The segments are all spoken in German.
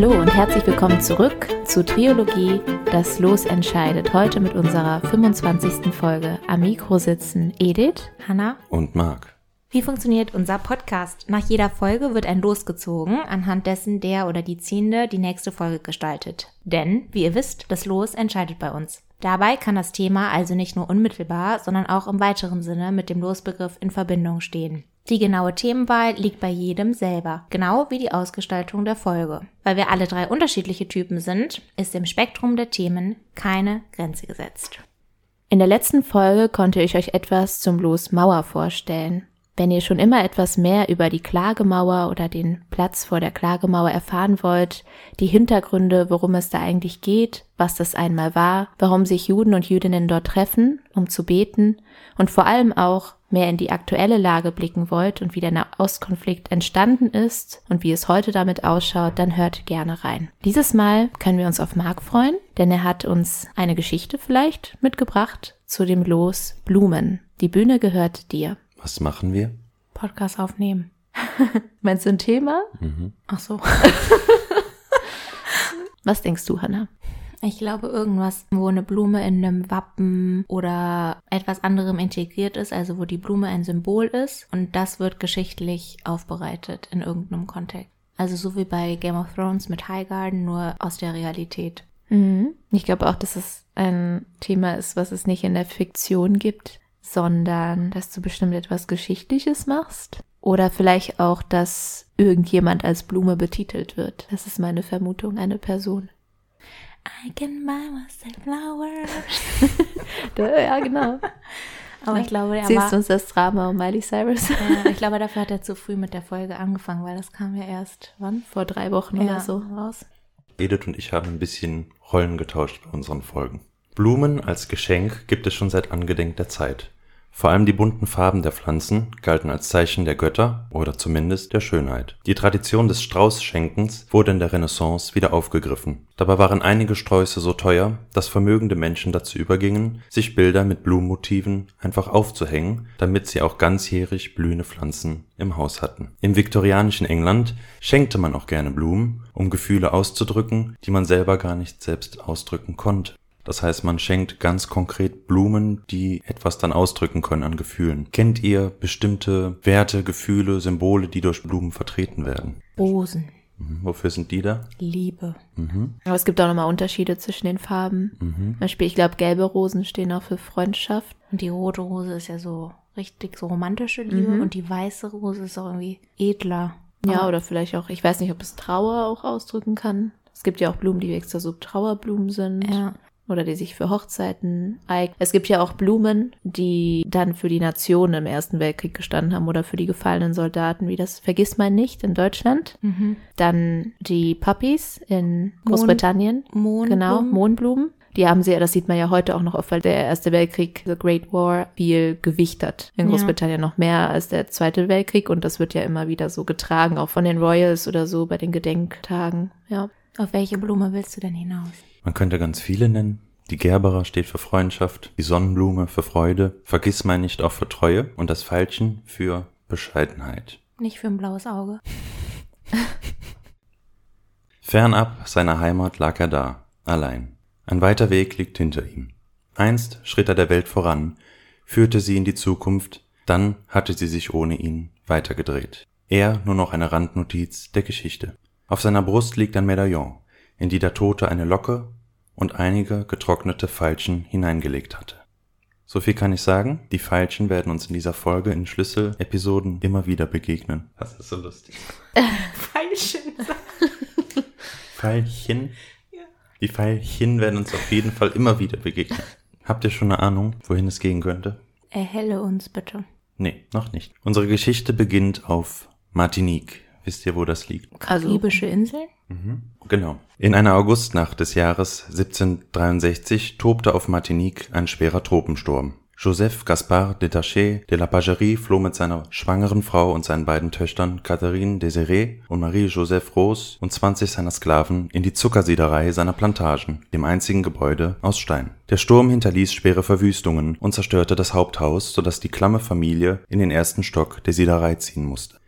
Hallo und herzlich willkommen zurück zu Triologie, das Los entscheidet. Heute mit unserer 25. Folge. Am Mikro sitzen Edith, Hanna und Marc. Wie funktioniert unser Podcast? Nach jeder Folge wird ein Los gezogen, anhand dessen der oder die Ziehende die nächste Folge gestaltet. Denn, wie ihr wisst, das Los entscheidet bei uns. Dabei kann das Thema also nicht nur unmittelbar, sondern auch im weiteren Sinne mit dem Losbegriff in Verbindung stehen. Die genaue Themenwahl liegt bei jedem selber, genau wie die Ausgestaltung der Folge. Weil wir alle drei unterschiedliche Typen sind, ist im Spektrum der Themen keine Grenze gesetzt. In der letzten Folge konnte ich euch etwas zum Los Mauer vorstellen. Wenn ihr schon immer etwas mehr über die Klagemauer oder den Platz vor der Klagemauer erfahren wollt, die Hintergründe, worum es da eigentlich geht, was das einmal war, warum sich Juden und Jüdinnen dort treffen, um zu beten und vor allem auch mehr in die aktuelle Lage blicken wollt und wie der Nahostkonflikt entstanden ist und wie es heute damit ausschaut, dann hört gerne rein. Dieses Mal können wir uns auf Marc freuen, denn er hat uns eine Geschichte vielleicht mitgebracht zu dem Los Blumen. Die Bühne gehört dir. Was machen wir? Podcast aufnehmen. Meinst du ein Thema? Mhm. Ach so. Was denkst du, Hannah? Ich glaube irgendwas, wo eine Blume in einem Wappen oder etwas anderem integriert ist, also wo die Blume ein Symbol ist und das wird geschichtlich aufbereitet in irgendeinem Kontext. Also so wie bei Game of Thrones mit Highgarden, nur aus der Realität. Mhm. Ich glaube auch, dass es ein Thema ist, was es nicht in der Fiktion gibt, sondern dass du bestimmt etwas Geschichtliches machst. Oder vielleicht auch, dass irgendjemand als Blume betitelt wird. Das ist meine Vermutung, eine Person. I can buy myself flowers. ja, genau. Aber ich glaube, er Siehst war, du uns das Drama um Miley Cyrus? ja, ich glaube, dafür hat er zu früh mit der Folge angefangen, weil das kam ja erst, wann? Vor drei Wochen ja, oder so raus. Edith und ich haben ein bisschen Rollen getauscht bei unseren Folgen. Blumen als Geschenk gibt es schon seit angedenk der Zeit. Vor allem die bunten Farben der Pflanzen galten als Zeichen der Götter oder zumindest der Schönheit. Die Tradition des Straußschenkens wurde in der Renaissance wieder aufgegriffen. Dabei waren einige Sträuße so teuer, dass vermögende Menschen dazu übergingen, sich Bilder mit Blumenmotiven einfach aufzuhängen, damit sie auch ganzjährig blühende Pflanzen im Haus hatten. Im viktorianischen England schenkte man auch gerne Blumen, um Gefühle auszudrücken, die man selber gar nicht selbst ausdrücken konnte das heißt, man schenkt ganz konkret Blumen, die etwas dann ausdrücken können an Gefühlen. Kennt ihr bestimmte Werte, Gefühle, Symbole, die durch Blumen vertreten werden? Rosen. Mhm. Wofür sind die da? Liebe. Mhm. Aber es gibt auch nochmal Unterschiede zwischen den Farben. Mhm. Zum Beispiel, ich glaube, gelbe Rosen stehen auch für Freundschaft. Und die rote Rose ist ja so richtig so romantische Liebe. Mhm. Und die weiße Rose ist auch irgendwie edler. Ja, oder vielleicht auch, ich weiß nicht, ob es Trauer auch ausdrücken kann. Es gibt ja auch Blumen, die extra so Trauerblumen sind. Ja oder die sich für Hochzeiten eignen. Es gibt ja auch Blumen, die dann für die Nation im Ersten Weltkrieg gestanden haben oder für die gefallenen Soldaten, wie das vergisst man nicht in Deutschland. Mhm. Dann die Puppies in Großbritannien. Mohn genau, Mohnblumen. Die haben sie, das sieht man ja heute auch noch oft, weil der Erste Weltkrieg, The Great War, viel Gewicht hat. In Großbritannien ja. noch mehr als der Zweite Weltkrieg und das wird ja immer wieder so getragen, auch von den Royals oder so bei den Gedenktagen, ja. Auf welche Blume willst du denn hinaus? Man könnte ganz viele nennen. Die Gerbera steht für Freundschaft, die Sonnenblume für Freude, vergiss mein nicht auch für Treue und das Veilchen für Bescheidenheit. Nicht für ein blaues Auge. Fernab seiner Heimat lag er da, allein. Ein weiter Weg liegt hinter ihm. Einst schritt er der Welt voran, führte sie in die Zukunft, dann hatte sie sich ohne ihn weitergedreht. Er nur noch eine Randnotiz der Geschichte. Auf seiner Brust liegt ein Medaillon, in die der Tote eine Locke und einige getrocknete Veilchen hineingelegt hatte. So viel kann ich sagen, die Veilchen werden uns in dieser Folge in Schlüsselepisoden immer wieder begegnen. Das ist so lustig. Veilchen? Ja. Die Veilchen werden uns auf jeden Fall immer wieder begegnen. Habt ihr schon eine Ahnung, wohin es gehen könnte? Erhelle uns bitte. Nee, noch nicht. Unsere Geschichte beginnt auf Martinique. Wisst ihr, wo das liegt? Karibische Inseln? Mhm, genau. In einer Augustnacht des Jahres 1763 tobte auf Martinique ein schwerer Tropensturm. Joseph Gaspard Détaché de la Pagerie floh mit seiner schwangeren Frau und seinen beiden Töchtern Catherine Désirée und Marie-Joseph Rose und 20 seiner Sklaven in die Zuckersiederei seiner Plantagen, dem einzigen Gebäude aus Stein. Der Sturm hinterließ schwere Verwüstungen und zerstörte das Haupthaus, sodass die klamme Familie in den ersten Stock der Siederei ziehen musste.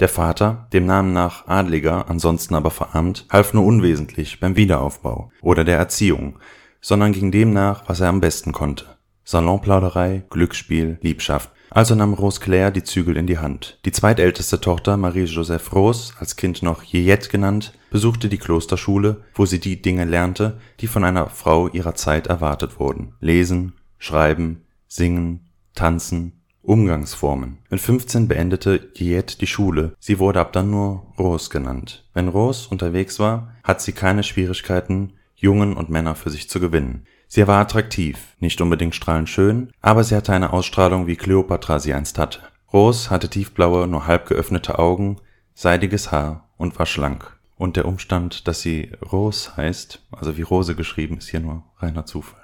Der Vater, dem Namen nach Adliger, ansonsten aber verarmt, half nur unwesentlich beim Wiederaufbau oder der Erziehung, sondern ging dem nach, was er am besten konnte: Salonplauderei, Glücksspiel, Liebschaft. Also nahm Rose Claire die Zügel in die Hand. Die zweitälteste Tochter Marie-Joseph Rose, als Kind noch Jeanette genannt, besuchte die Klosterschule, wo sie die Dinge lernte, die von einer Frau ihrer Zeit erwartet wurden: Lesen, Schreiben, Singen, Tanzen, Umgangsformen. Mit 15 beendete Jeanette die Schule, sie wurde ab dann nur Rose genannt. Wenn Rose unterwegs war, hat sie keine Schwierigkeiten, Jungen und Männer für sich zu gewinnen. Sie war attraktiv, nicht unbedingt strahlend schön, aber sie hatte eine Ausstrahlung, wie Kleopatra sie einst hatte. Rose hatte tiefblaue, nur halb geöffnete Augen, seidiges Haar und war schlank. Und der Umstand, dass sie Rose heißt, also wie Rose geschrieben, ist hier nur reiner Zufall.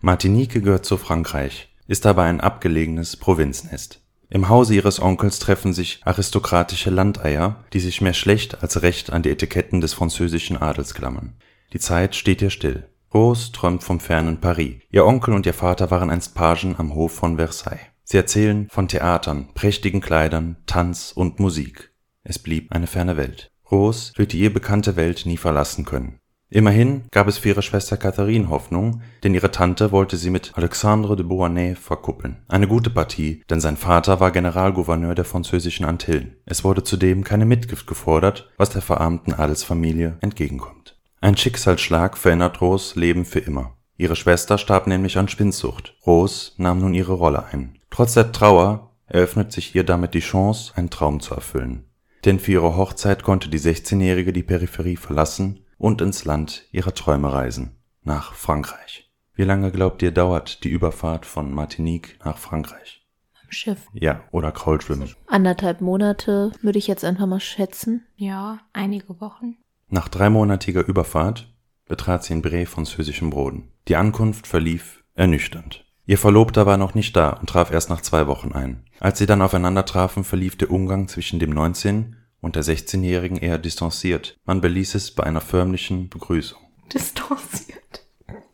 Martinique gehört zu Frankreich, ist aber ein abgelegenes Provinznest. Im Hause ihres Onkels treffen sich aristokratische Landeier, die sich mehr schlecht als recht an die Etiketten des französischen Adels klammern. Die Zeit steht ihr still. Rose träumt vom fernen Paris. Ihr Onkel und ihr Vater waren einst Pagen am Hof von Versailles. Sie erzählen von Theatern, prächtigen Kleidern, Tanz und Musik. Es blieb eine ferne Welt. Rose wird die ihr bekannte Welt nie verlassen können. Immerhin gab es für ihre Schwester Catherine Hoffnung, denn ihre Tante wollte sie mit Alexandre de Beauharnais verkuppeln. Eine gute Partie, denn sein Vater war Generalgouverneur der französischen Antillen. Es wurde zudem keine Mitgift gefordert, was der verarmten Adelsfamilie entgegenkommt. Ein Schicksalsschlag verändert Rose Leben für immer. Ihre Schwester starb nämlich an Spinsucht. Rose nahm nun ihre Rolle ein. Trotz der Trauer eröffnet sich ihr damit die Chance, einen Traum zu erfüllen. Denn für ihre Hochzeit konnte die 16-Jährige die Peripherie verlassen und ins Land ihrer Träume reisen, nach Frankreich. Wie lange glaubt ihr dauert die Überfahrt von Martinique nach Frankreich? Am Schiff. Ja, oder Kraulschwimmen. Anderthalb Monate würde ich jetzt einfach mal schätzen. Ja, einige Wochen. Nach dreimonatiger Überfahrt betrat sie in Bre französischen Boden. Die Ankunft verlief ernüchternd. Ihr Verlobter war noch nicht da und traf erst nach zwei Wochen ein. Als sie dann aufeinander trafen, verlief der Umgang zwischen dem 19- und der 16-Jährigen eher distanziert. Man beließ es bei einer förmlichen Begrüßung. Distanziert.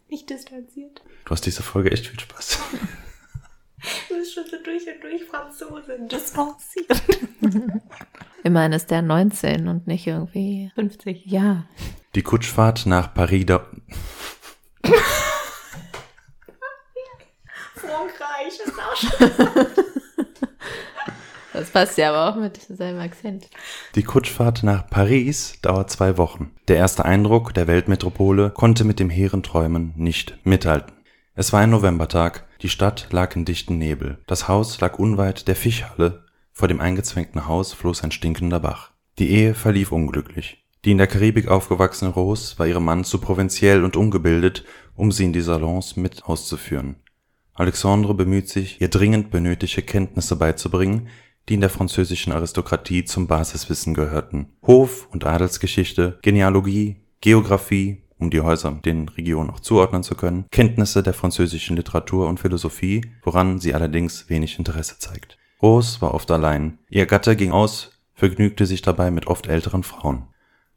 Nicht distanziert. Du hast diese Folge echt viel Spaß. Du bist schon so durch und durch Franzosin. Distanziert. Immerhin ist der 19 und nicht irgendwie. 50. Ja. Die Kutschfahrt nach Paris da Frankreich ist auch schon. Das passt ja aber auch mit seinem Akzent. Die Kutschfahrt nach Paris dauert zwei Wochen. Der erste Eindruck der Weltmetropole konnte mit dem hehren Träumen nicht mithalten. Es war ein Novembertag, die Stadt lag in dichten Nebel. Das Haus lag unweit der Fischhalle, vor dem eingezwängten Haus floss ein stinkender Bach. Die Ehe verlief unglücklich. Die in der Karibik aufgewachsene Rose war ihrem Mann zu provinziell und ungebildet, um sie in die Salons mit auszuführen. Alexandre bemüht sich, ihr dringend benötigte Kenntnisse beizubringen, die in der französischen Aristokratie zum Basiswissen gehörten. Hof- und Adelsgeschichte, Genealogie, Geographie, um die Häuser den Regionen auch zuordnen zu können, Kenntnisse der französischen Literatur und Philosophie, woran sie allerdings wenig Interesse zeigt. Rose war oft allein. Ihr Gatte ging aus, vergnügte sich dabei mit oft älteren Frauen.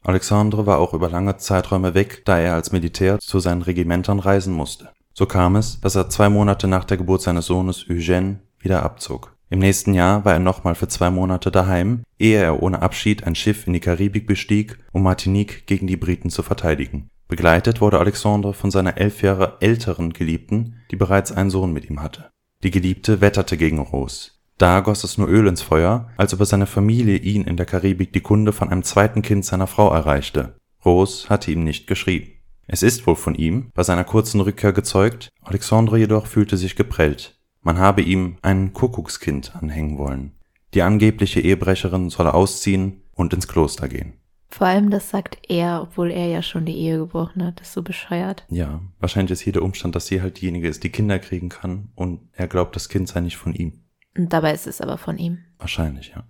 Alexandre war auch über lange Zeiträume weg, da er als Militär zu seinen Regimentern reisen musste. So kam es, dass er zwei Monate nach der Geburt seines Sohnes Eugène wieder abzog. Im nächsten Jahr war er nochmal für zwei Monate daheim, ehe er ohne Abschied ein Schiff in die Karibik bestieg, um Martinique gegen die Briten zu verteidigen. Begleitet wurde Alexandre von seiner elf Jahre älteren Geliebten, die bereits einen Sohn mit ihm hatte. Die Geliebte wetterte gegen Rose. Da goss es nur Öl ins Feuer, als über seine Familie ihn in der Karibik die Kunde von einem zweiten Kind seiner Frau erreichte. Rose hatte ihm nicht geschrieben. Es ist wohl von ihm, bei seiner kurzen Rückkehr gezeugt, Alexandre jedoch fühlte sich geprellt. Man habe ihm ein Kuckuckskind anhängen wollen. Die angebliche Ehebrecherin solle ausziehen und ins Kloster gehen. Vor allem das sagt er, obwohl er ja schon die Ehe gebrochen hat. Das ist so bescheuert. Ja, wahrscheinlich ist hier der Umstand, dass sie halt diejenige ist, die Kinder kriegen kann und er glaubt, das Kind sei nicht von ihm. Und dabei ist es aber von ihm. Wahrscheinlich, ja.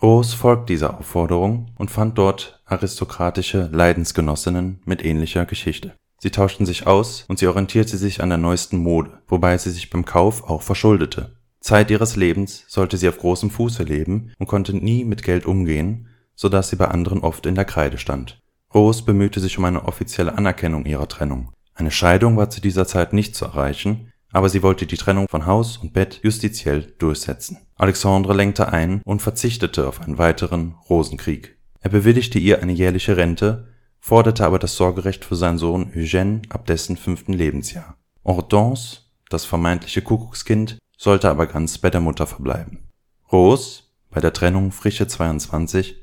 Rose folgt dieser Aufforderung und fand dort aristokratische Leidensgenossinnen mit ähnlicher Geschichte. Sie tauschten sich aus und sie orientierte sich an der neuesten Mode, wobei sie sich beim Kauf auch verschuldete. Zeit ihres Lebens sollte sie auf großem Fuße leben und konnte nie mit Geld umgehen, so dass sie bei anderen oft in der Kreide stand. Rose bemühte sich um eine offizielle Anerkennung ihrer Trennung. Eine Scheidung war zu dieser Zeit nicht zu erreichen, aber sie wollte die Trennung von Haus und Bett justiziell durchsetzen. Alexandre lenkte ein und verzichtete auf einen weiteren Rosenkrieg. Er bewilligte ihr eine jährliche Rente, forderte aber das Sorgerecht für seinen Sohn Eugène ab dessen fünften Lebensjahr. Hortense, das vermeintliche Kuckuckskind, sollte aber ganz bei der Mutter verbleiben. Rose, bei der Trennung frische 22,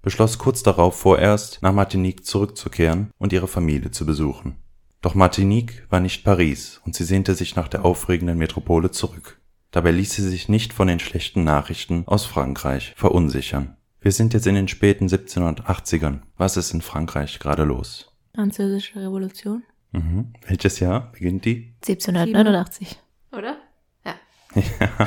beschloss kurz darauf vorerst nach Martinique zurückzukehren und ihre Familie zu besuchen. Doch Martinique war nicht Paris und sie sehnte sich nach der aufregenden Metropole zurück. Dabei ließ sie sich nicht von den schlechten Nachrichten aus Frankreich verunsichern. Wir sind jetzt in den späten 1780ern. Was ist in Frankreich gerade los? Französische Revolution. Mhm. Welches Jahr beginnt die? 1789. Oder? Ja.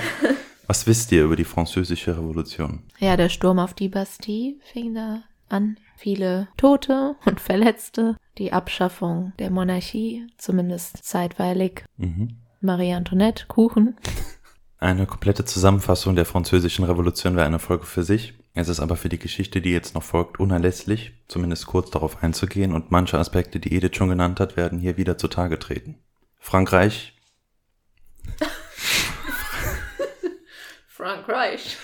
Was wisst ihr über die Französische Revolution? Ja, der Sturm auf die Bastille fing da an. Viele Tote und Verletzte. Die Abschaffung der Monarchie, zumindest zeitweilig. Mhm. Marie Antoinette, Kuchen. Eine komplette Zusammenfassung der Französischen Revolution wäre eine Folge für sich. Es ist aber für die Geschichte, die jetzt noch folgt, unerlässlich, zumindest kurz darauf einzugehen und manche Aspekte, die Edith schon genannt hat, werden hier wieder zutage treten. Frankreich. Frankreich.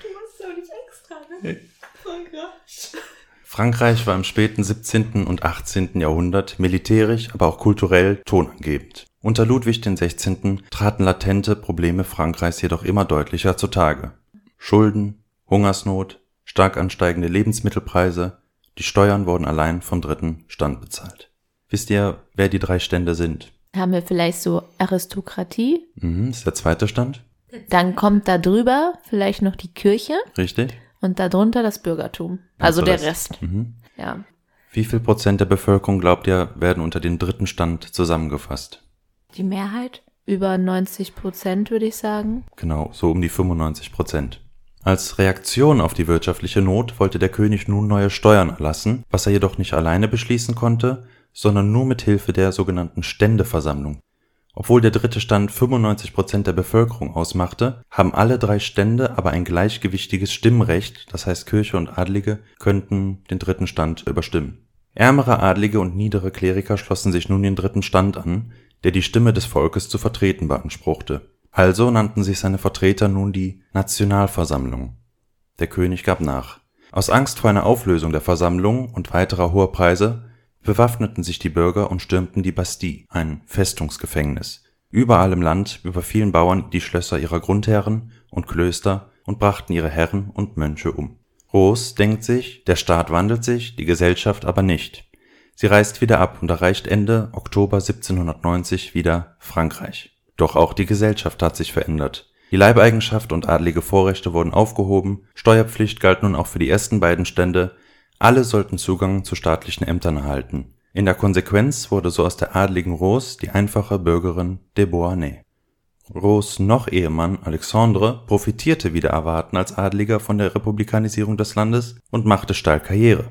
Du machst doch nicht extra, ne? Frankreich. Frankreich war im späten 17. und 18. Jahrhundert militärisch, aber auch kulturell tonangebend. Unter Ludwig XVI. traten latente Probleme Frankreichs jedoch immer deutlicher zutage. Schulden, Hungersnot, stark ansteigende Lebensmittelpreise, die Steuern wurden allein vom dritten Stand bezahlt. Wisst ihr, wer die drei Stände sind? Haben wir vielleicht so Aristokratie? Mhm, ist der zweite Stand. Dann kommt da drüber vielleicht noch die Kirche. Richtig. Und darunter das Bürgertum. Also, also der Rest. Rest. Mhm. Ja. Wie viel Prozent der Bevölkerung, glaubt ihr, werden unter den dritten Stand zusammengefasst? Die Mehrheit? Über 90 Prozent, würde ich sagen. Genau, so um die 95 Prozent. Als Reaktion auf die wirtschaftliche Not wollte der König nun neue Steuern erlassen, was er jedoch nicht alleine beschließen konnte, sondern nur mit Hilfe der sogenannten Ständeversammlung. Obwohl der dritte Stand 95 Prozent der Bevölkerung ausmachte, haben alle drei Stände aber ein gleichgewichtiges Stimmrecht, das heißt Kirche und Adlige könnten den dritten Stand überstimmen. Ärmere Adlige und niedere Kleriker schlossen sich nun den dritten Stand an, der die Stimme des Volkes zu vertreten beanspruchte. Also nannten sich seine Vertreter nun die Nationalversammlung. Der König gab nach. Aus Angst vor einer Auflösung der Versammlung und weiterer hoher Preise bewaffneten sich die Bürger und stürmten die Bastille, ein Festungsgefängnis. Überall im Land überfielen Bauern die Schlösser ihrer Grundherren und Klöster und brachten ihre Herren und Mönche um. Roos denkt sich, der Staat wandelt sich, die Gesellschaft aber nicht. Sie reist wieder ab und erreicht Ende Oktober 1790 wieder Frankreich. Doch auch die Gesellschaft hat sich verändert. Die Leibeigenschaft und adlige Vorrechte wurden aufgehoben, Steuerpflicht galt nun auch für die ersten beiden Stände, alle sollten Zugang zu staatlichen Ämtern erhalten. In der Konsequenz wurde so aus der adligen Rose die einfache Bürgerin de Beauharnais. Rose noch Ehemann Alexandre profitierte wieder erwarten als Adliger von der Republikanisierung des Landes und machte steil Karriere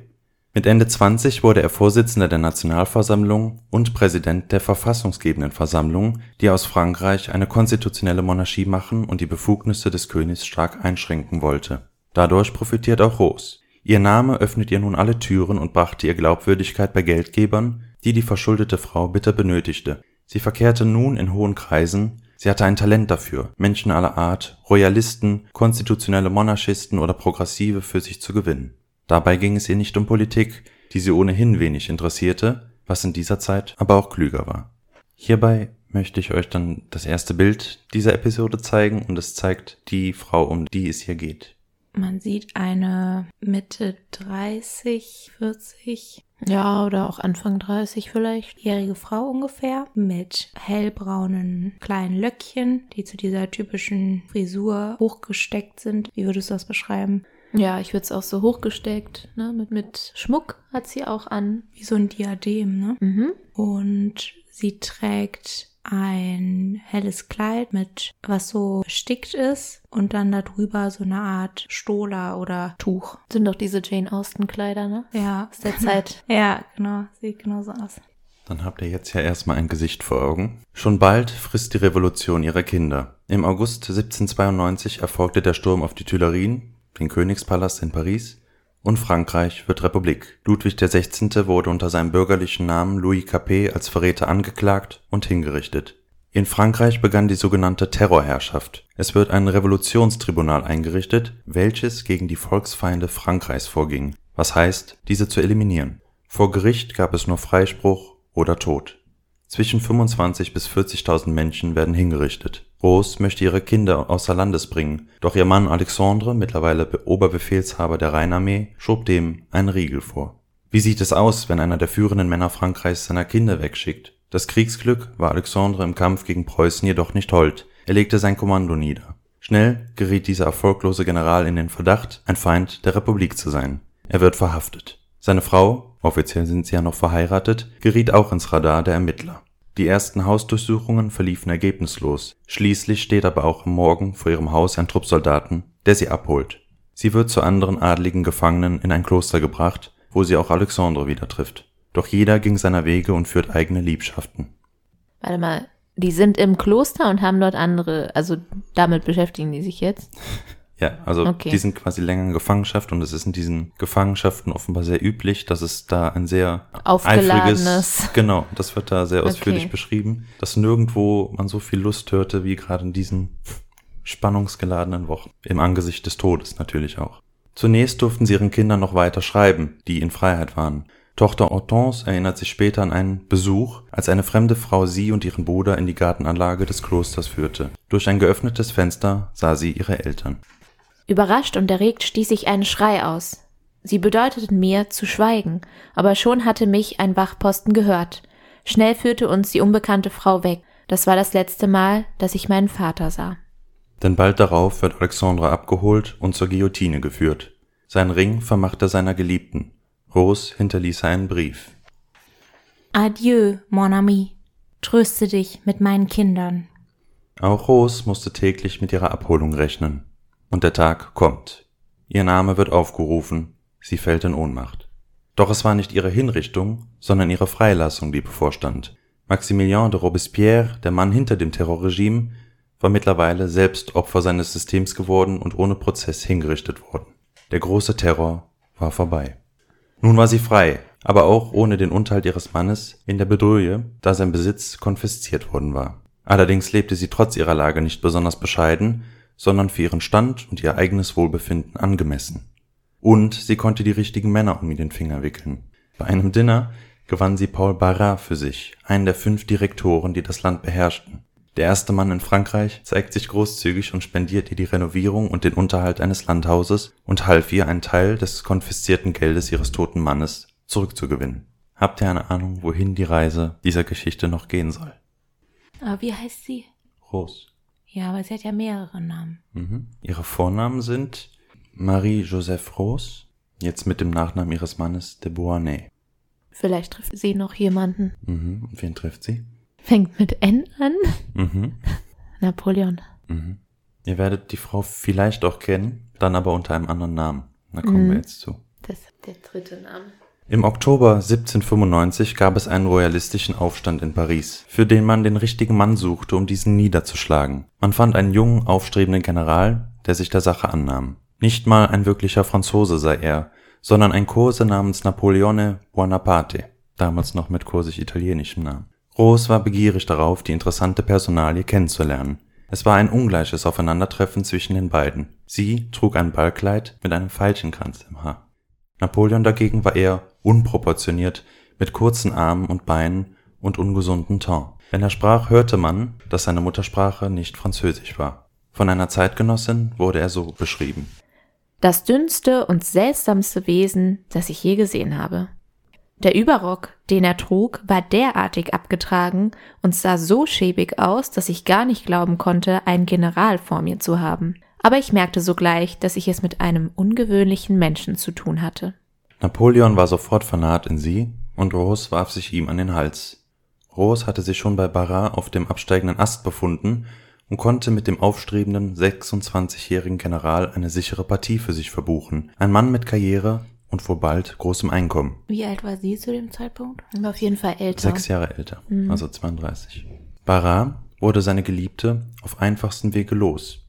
mit Ende 20 wurde er Vorsitzender der Nationalversammlung und Präsident der Verfassungsgebenden Versammlung, die aus Frankreich eine konstitutionelle Monarchie machen und die Befugnisse des Königs stark einschränken wollte. Dadurch profitiert auch Rose. Ihr Name öffnet ihr nun alle Türen und brachte ihr Glaubwürdigkeit bei Geldgebern, die die verschuldete Frau bitter benötigte. Sie verkehrte nun in hohen Kreisen, sie hatte ein Talent dafür, Menschen aller Art, Royalisten, konstitutionelle Monarchisten oder Progressive für sich zu gewinnen Dabei ging es ihr nicht um Politik, die sie ohnehin wenig interessierte, was in dieser Zeit aber auch klüger war. Hierbei möchte ich euch dann das erste Bild dieser Episode zeigen und es zeigt die Frau, um die es hier geht. Man sieht eine Mitte 30, 40. Ja, oder auch Anfang 30 vielleicht. Jährige Frau ungefähr mit hellbraunen kleinen Löckchen, die zu dieser typischen Frisur hochgesteckt sind. Wie würdest du das beschreiben? Ja, ich würde es auch so hochgesteckt, ne? Mit, mit Schmuck hat sie auch an. Wie so ein Diadem, ne? Mhm. Und sie trägt ein helles Kleid mit was so stickt ist und dann darüber so eine Art Stola oder Tuch. Sind doch diese Jane Austen Kleider, ne? Ja. Aus der Zeit. ja, genau. Sieht genauso aus. Dann habt ihr jetzt ja erstmal ein Gesicht vor Augen. Schon bald frisst die Revolution ihre Kinder. Im August 1792 erfolgte der Sturm auf die Tuilerien, den Königspalast in Paris, und Frankreich wird Republik. Ludwig XVI. wurde unter seinem bürgerlichen Namen Louis Capet als Verräter angeklagt und hingerichtet. In Frankreich begann die sogenannte Terrorherrschaft. Es wird ein Revolutionstribunal eingerichtet, welches gegen die Volksfeinde Frankreichs vorging, was heißt, diese zu eliminieren. Vor Gericht gab es nur Freispruch oder Tod. Zwischen 25 bis 40.000 Menschen werden hingerichtet. Rose möchte ihre Kinder außer Landes bringen, doch ihr Mann Alexandre, mittlerweile Oberbefehlshaber der Rheinarmee, schob dem einen Riegel vor. Wie sieht es aus, wenn einer der führenden Männer Frankreichs seiner Kinder wegschickt? Das Kriegsglück war Alexandre im Kampf gegen Preußen jedoch nicht hold. Er legte sein Kommando nieder. Schnell geriet dieser erfolglose General in den Verdacht, ein Feind der Republik zu sein. Er wird verhaftet. Seine Frau, offiziell sind sie ja noch verheiratet, geriet auch ins Radar der Ermittler. Die ersten Hausdurchsuchungen verliefen ergebnislos. Schließlich steht aber auch am Morgen vor ihrem Haus ein Trupp Soldaten, der sie abholt. Sie wird zu anderen adligen Gefangenen in ein Kloster gebracht, wo sie auch Alexandre wieder trifft. Doch jeder ging seiner Wege und führt eigene Liebschaften. Warte mal, die sind im Kloster und haben dort andere, also damit beschäftigen die sich jetzt? Ja, also Okay. die sind quasi länger in Gefangenschaft und es ist in diesen Gefangenschaften offenbar sehr üblich, dass es da ein sehr Aufgeladenes. eifriges, genau, das wird da sehr ausführlich Okay. beschrieben, dass nirgendwo man so viel Lust hörte wie gerade in diesen spannungsgeladenen Wochen. Im Angesicht des Todes natürlich auch. Zunächst durften sie ihren Kindern noch weiter schreiben, die in Freiheit waren. Tochter Hortense erinnert sich später an einen Besuch, als eine fremde Frau sie und ihren Bruder in die Gartenanlage des Klosters führte. Durch ein geöffnetes Fenster sah sie ihre Eltern. Überrascht und erregt stieß ich einen Schrei aus. Sie bedeuteten mir, zu schweigen, aber schon hatte mich ein Wachposten gehört. Schnell führte uns die unbekannte Frau weg. Das war das letzte Mal, dass ich meinen Vater sah. Denn bald darauf wird Alexandre abgeholt und zur Guillotine geführt. Sein Ring vermachte seiner Geliebten. Rose hinterließ einen Brief. Adieu, mon ami. Tröste dich mit meinen Kindern. Auch Rose musste täglich mit ihrer Abholung rechnen. Und der Tag kommt. Ihr Name wird aufgerufen, sie fällt in Ohnmacht. Doch es war nicht ihre Hinrichtung, sondern ihre Freilassung, die bevorstand. Maximilien de Robespierre, der Mann hinter dem Terrorregime, war mittlerweile selbst Opfer seines Systems geworden und ohne Prozess hingerichtet worden. Der große Terror war vorbei. Nun war sie frei, aber auch ohne den Unterhalt ihres Mannes in der Bedrohung, da sein Besitz konfisziert worden war. Allerdings lebte sie trotz ihrer Lage nicht besonders bescheiden, sondern für ihren Stand und ihr eigenes Wohlbefinden angemessen. Und sie konnte die richtigen Männer um den Finger wickeln. Bei einem Dinner gewann sie Paul Barras für sich, einen der fünf Direktoren, die das Land beherrschten. Der erste Mann in Frankreich zeigt sich großzügig und spendiert ihr die Renovierung und den Unterhalt eines Landhauses und half ihr, einen Teil des konfiszierten Geldes ihres toten Mannes zurückzugewinnen. Habt ihr eine Ahnung, wohin die Reise dieser Geschichte noch gehen soll? Aber wie heißt sie? Rose. Ja, aber sie hat ja mehrere Namen. Mhm. Ihre Vornamen sind Marie-Joseph Rose, jetzt mit dem Nachnamen ihres Mannes de Beauharnais. Vielleicht trifft sie noch jemanden. Mhm. Und wen trifft sie? Fängt mit N an? Mhm. Napoleon. Mhm. Ihr werdet die Frau vielleicht auch kennen, dann aber unter einem anderen Namen. Da kommen Mhm. wir jetzt zu. Das ist der dritte Name. Im Oktober 1795 gab es einen royalistischen Aufstand in Paris, für den man den richtigen Mann suchte, um diesen niederzuschlagen. Man fand einen jungen, aufstrebenden General, der sich der Sache annahm. Nicht mal ein wirklicher Franzose sei er, sondern ein Kurse namens Napoleone Buonaparte, damals noch mit kursig italienischem Namen. Rose war begierig darauf, die interessante Personalie kennenzulernen. Es war ein ungleiches Aufeinandertreffen zwischen den beiden. Sie trug ein Ballkleid mit einem Veilchenkranz im Haar. Napoleon dagegen war eher unproportioniert, mit kurzen Armen und Beinen und ungesunden Ton. Wenn er sprach, hörte man, dass seine Muttersprache nicht Französisch war. Von einer Zeitgenossin wurde er so beschrieben. Das dünnste und seltsamste Wesen, das ich je gesehen habe. Der Überrock, den er trug, war derartig abgetragen und sah so schäbig aus, dass ich gar nicht glauben konnte, einen General vor mir zu haben. Aber ich merkte sogleich, dass ich es mit einem ungewöhnlichen Menschen zu tun hatte. Napoleon war sofort vernarrt in sie und Rose warf sich ihm an den Hals. Rose hatte sich schon bei Barras auf dem absteigenden Ast befunden und konnte mit dem aufstrebenden 26-jährigen General eine sichere Partie für sich verbuchen. Ein Mann mit Karriere und wohl bald großem Einkommen. Wie alt war sie zu dem Zeitpunkt? War auf jeden Fall älter. Sechs Jahre älter, also 32. Barras wurde seine Geliebte auf einfachsten Wege los.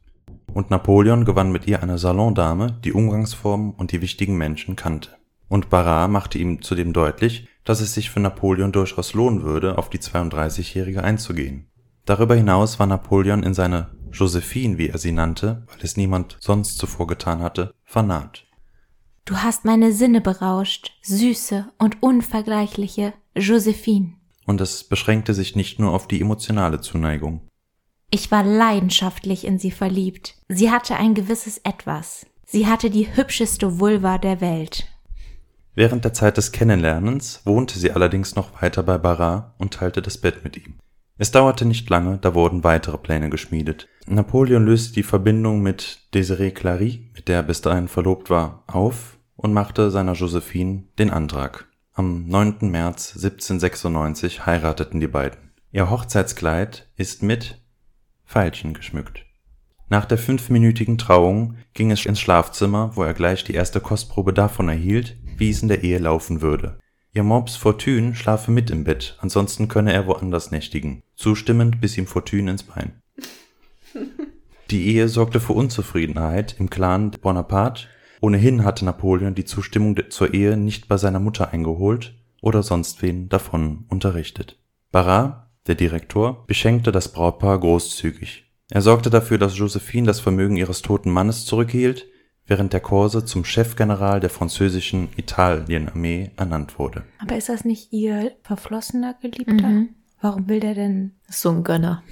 Und Napoleon gewann mit ihr eine Salondame, die Umgangsformen und die wichtigen Menschen kannte. Und Barras machte ihm zudem deutlich, dass es sich für Napoleon durchaus lohnen würde, auf die 32-Jährige einzugehen. Darüber hinaus war Napoleon in seine Josephine, wie er sie nannte, weil es niemand sonst zuvor getan hatte, vernarrt. Du hast meine Sinne berauscht, süße und unvergleichliche Josephine. Und es beschränkte sich nicht nur auf die emotionale Zuneigung. Ich war leidenschaftlich in sie verliebt. Sie hatte ein gewisses Etwas. Sie hatte die hübscheste Vulva der Welt. Während der Zeit des Kennenlernens wohnte sie allerdings noch weiter bei Barras und teilte das Bett mit ihm. Es dauerte nicht lange, da wurden weitere Pläne geschmiedet. Napoleon löste die Verbindung mit Desiree Clary, mit der er bis dahin verlobt war, auf und machte seiner Josephine den Antrag. Am 9. März 1796 heirateten die beiden. Ihr Hochzeitskleid ist mit Veilchen geschmückt. Nach der fünfminütigen Trauung ging es ins Schlafzimmer, wo er gleich die erste Kostprobe davon erhielt, wie es in der Ehe laufen würde. Ihr Mops Fortune schlafe mit im Bett, ansonsten könne er woanders nächtigen. Zustimmend biss ihm Fortune ins Bein. Die Ehe sorgte für Unzufriedenheit im Clan Bonaparte. Ohnehin hatte Napoleon die Zustimmung zur Ehe nicht bei seiner Mutter eingeholt oder sonst wen davon unterrichtet. Barras, der Direktor, beschenkte das Brautpaar großzügig. Er sorgte dafür, dass Josephine das Vermögen ihres toten Mannes zurückhielt, während der Korse zum Chefgeneral der französischen Italienarmee ernannt wurde. Aber ist das nicht ihr verflossener Geliebter? Mhm. Warum will der denn? So ein Gönner.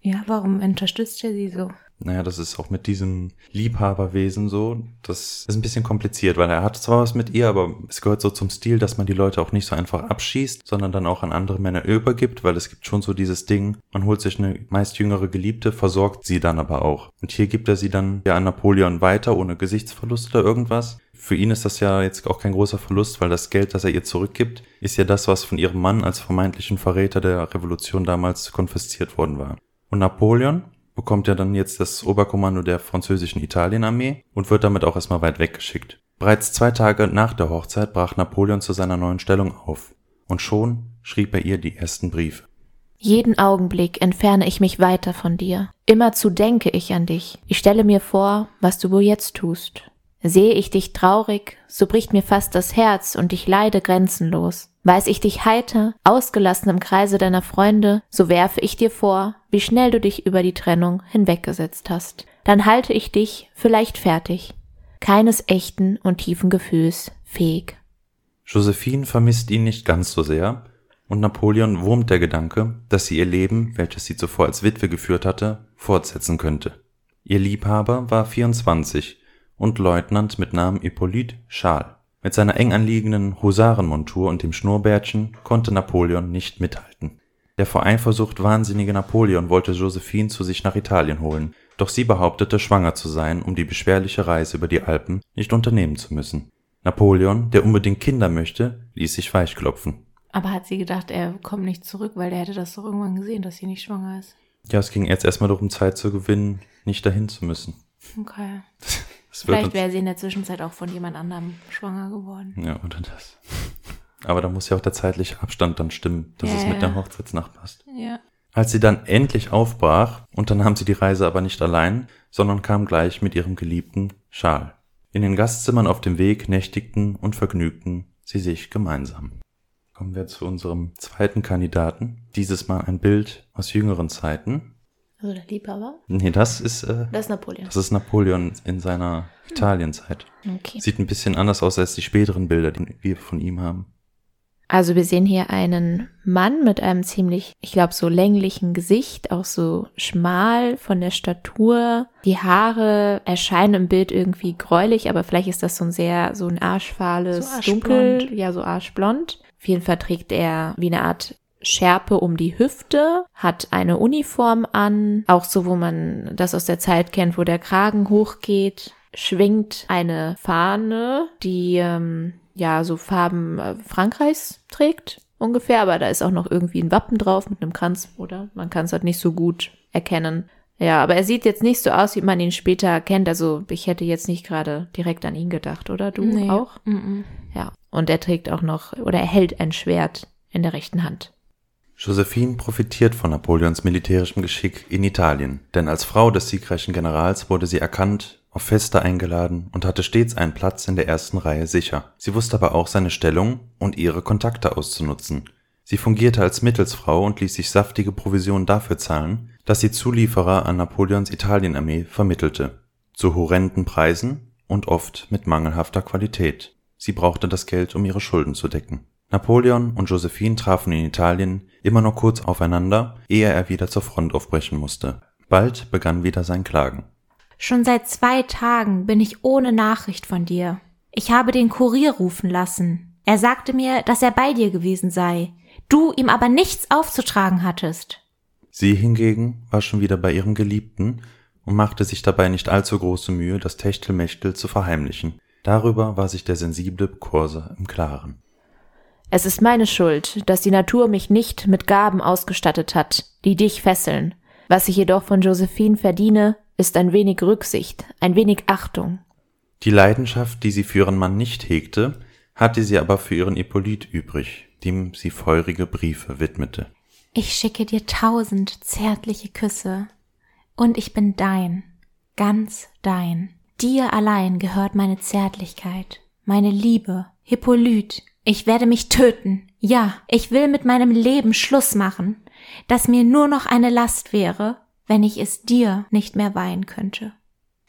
Ja, warum unterstützt er sie so? Naja, das ist auch mit diesem Liebhaberwesen so. Das ist ein bisschen kompliziert, weil er hat zwar was mit ihr, aber es gehört so zum Stil, dass man die Leute auch nicht so einfach abschießt, sondern dann auch an andere Männer übergibt, weil es gibt schon so dieses Ding, man holt sich eine meist jüngere Geliebte, versorgt sie dann aber auch. Und hier gibt er sie dann ja an Napoleon weiter, ohne Gesichtsverlust oder irgendwas. Für ihn ist das ja jetzt auch kein großer Verlust, weil das Geld, das er ihr zurückgibt, ist ja das, was von ihrem Mann als vermeintlichen Verräter der Revolution damals konfisziert worden war. Und Napoleon, bekommt er dann jetzt das Oberkommando der französischen Italienarmee und wird damit auch erstmal weit weggeschickt. Bereits zwei Tage nach der Hochzeit brach Napoleon zu seiner neuen Stellung auf und schon schrieb er ihr die ersten Briefe. Jeden Augenblick entferne ich mich weiter von dir. Immerzu denke ich an dich. Ich stelle mir vor, was du wohl jetzt tust. Sehe ich dich traurig, so bricht mir fast das Herz und ich leide grenzenlos. Weiß ich dich heiter, ausgelassen im Kreise deiner Freunde, so werfe ich dir vor, wie schnell du dich über die Trennung hinweggesetzt hast. Dann halte ich dich vielleicht fertig, keines echten und tiefen Gefühls fähig. Josephine vermisst ihn nicht ganz so sehr, und Napoleon wurmt der Gedanke, dass sie ihr Leben, welches sie zuvor als Witwe geführt hatte, fortsetzen könnte. Ihr Liebhaber war 24 und Leutnant mit Namen Hippolyte Charles. Mit seiner eng anliegenden Husarenmontur und dem Schnurrbärtchen konnte Napoleon nicht mithalten. Der vor Eifersucht wahnsinnige Napoleon wollte Josephine zu sich nach Italien holen, doch sie behauptete, schwanger zu sein, um die beschwerliche Reise über die Alpen nicht unternehmen zu müssen. Napoleon, der unbedingt Kinder möchte, ließ sich weichklopfen. Aber hat sie gedacht, er kommt nicht zurück, weil er hätte das doch irgendwann gesehen, dass sie nicht schwanger ist? Ja, es ging jetzt erstmal darum, Zeit zu gewinnen, nicht dahin zu müssen. Okay. Vielleicht wäre sie in der Zwischenzeit auch von jemand anderem schwanger geworden. Ja, oder das. Aber da muss ja auch der zeitliche Abstand dann stimmen, dass ja, es mit der Hochzeitsnacht passt. Ja. Als sie dann endlich aufbrach, unternahm sie die Reise aber nicht allein, sondern kam gleich mit ihrem geliebten Schal. In den Gastzimmern auf dem Weg nächtigten und vergnügten sie sich gemeinsam. Kommen wir zu unserem zweiten Kandidaten. Dieses Mal ein Bild aus jüngeren Zeiten. Also der Liebhaber? Nee, das ist. Äh, das ist Napoleon. Das ist Napoleon in seiner Italienzeit. Okay. Sieht ein bisschen anders aus als die späteren Bilder, die wir von ihm haben. Also wir sehen hier einen Mann mit einem ziemlich, ich glaube, so länglichen Gesicht, auch so schmal von der Statur. Die Haare erscheinen im Bild irgendwie gräulich, aber vielleicht ist das so ein sehr, so ein arschfahles, so dunkel, ja, so arschblond. Auf jeden Fall trägt er wie eine Art Schärpe um die Hüfte, hat eine Uniform an, auch so, wo man das aus der Zeit kennt, wo der Kragen hochgeht, schwingt eine Fahne, die ähm, ja so Farben äh, Frankreichs trägt ungefähr, aber da ist auch noch irgendwie ein Wappen drauf mit einem Kranz, oder? Man kann es halt nicht so gut erkennen. Ja, aber er sieht jetzt nicht so aus, wie man ihn später kennt. Also ich hätte jetzt nicht gerade direkt an ihn gedacht, oder? Du nee. auch? Mm -mm. Ja. Und er trägt auch noch, oder er hält ein Schwert in der rechten Hand. Josephine profitiert von Napoleons militärischem Geschick in Italien, denn als Frau des siegreichen Generals wurde sie erkannt, auf Feste eingeladen und hatte stets einen Platz in der ersten Reihe sicher. Sie wusste aber auch seine Stellung und ihre Kontakte auszunutzen. Sie fungierte als Mittelsfrau und ließ sich saftige Provisionen dafür zahlen, dass sie Zulieferer an Napoleons Italienarmee vermittelte, zu horrenden Preisen und oft mit mangelhafter Qualität. Sie brauchte das Geld, um ihre Schulden zu decken. Napoleon und Josephine trafen in Italien immer nur kurz aufeinander, ehe er wieder zur Front aufbrechen musste. Bald begann wieder sein Klagen. Schon seit zwei Tagen bin ich ohne Nachricht von dir. Ich habe den Kurier rufen lassen. Er sagte mir, dass er bei dir gewesen sei, du ihm aber nichts aufzutragen hattest. Sie hingegen war schon wieder bei ihrem Geliebten und machte sich dabei nicht allzu große Mühe, das Techtelmechtel zu verheimlichen. Darüber war sich der sensible Kurse im Klaren. Es ist meine Schuld, dass die Natur mich nicht mit Gaben ausgestattet hat, die dich fesseln. Was ich jedoch von Josephine verdiene, ist ein wenig Rücksicht, ein wenig Achtung. Die Leidenschaft, die sie für ihren Mann nicht hegte, hatte sie aber für ihren Hippolyt übrig, dem sie feurige Briefe widmete. Ich schicke dir tausend zärtliche Küsse, und ich bin dein, ganz dein. Dir allein gehört meine Zärtlichkeit, meine Liebe, Hippolyt, ich werde mich töten. Ja, ich will mit meinem Leben Schluss machen, dass mir nur noch eine Last wäre, wenn ich es dir nicht mehr weihen könnte.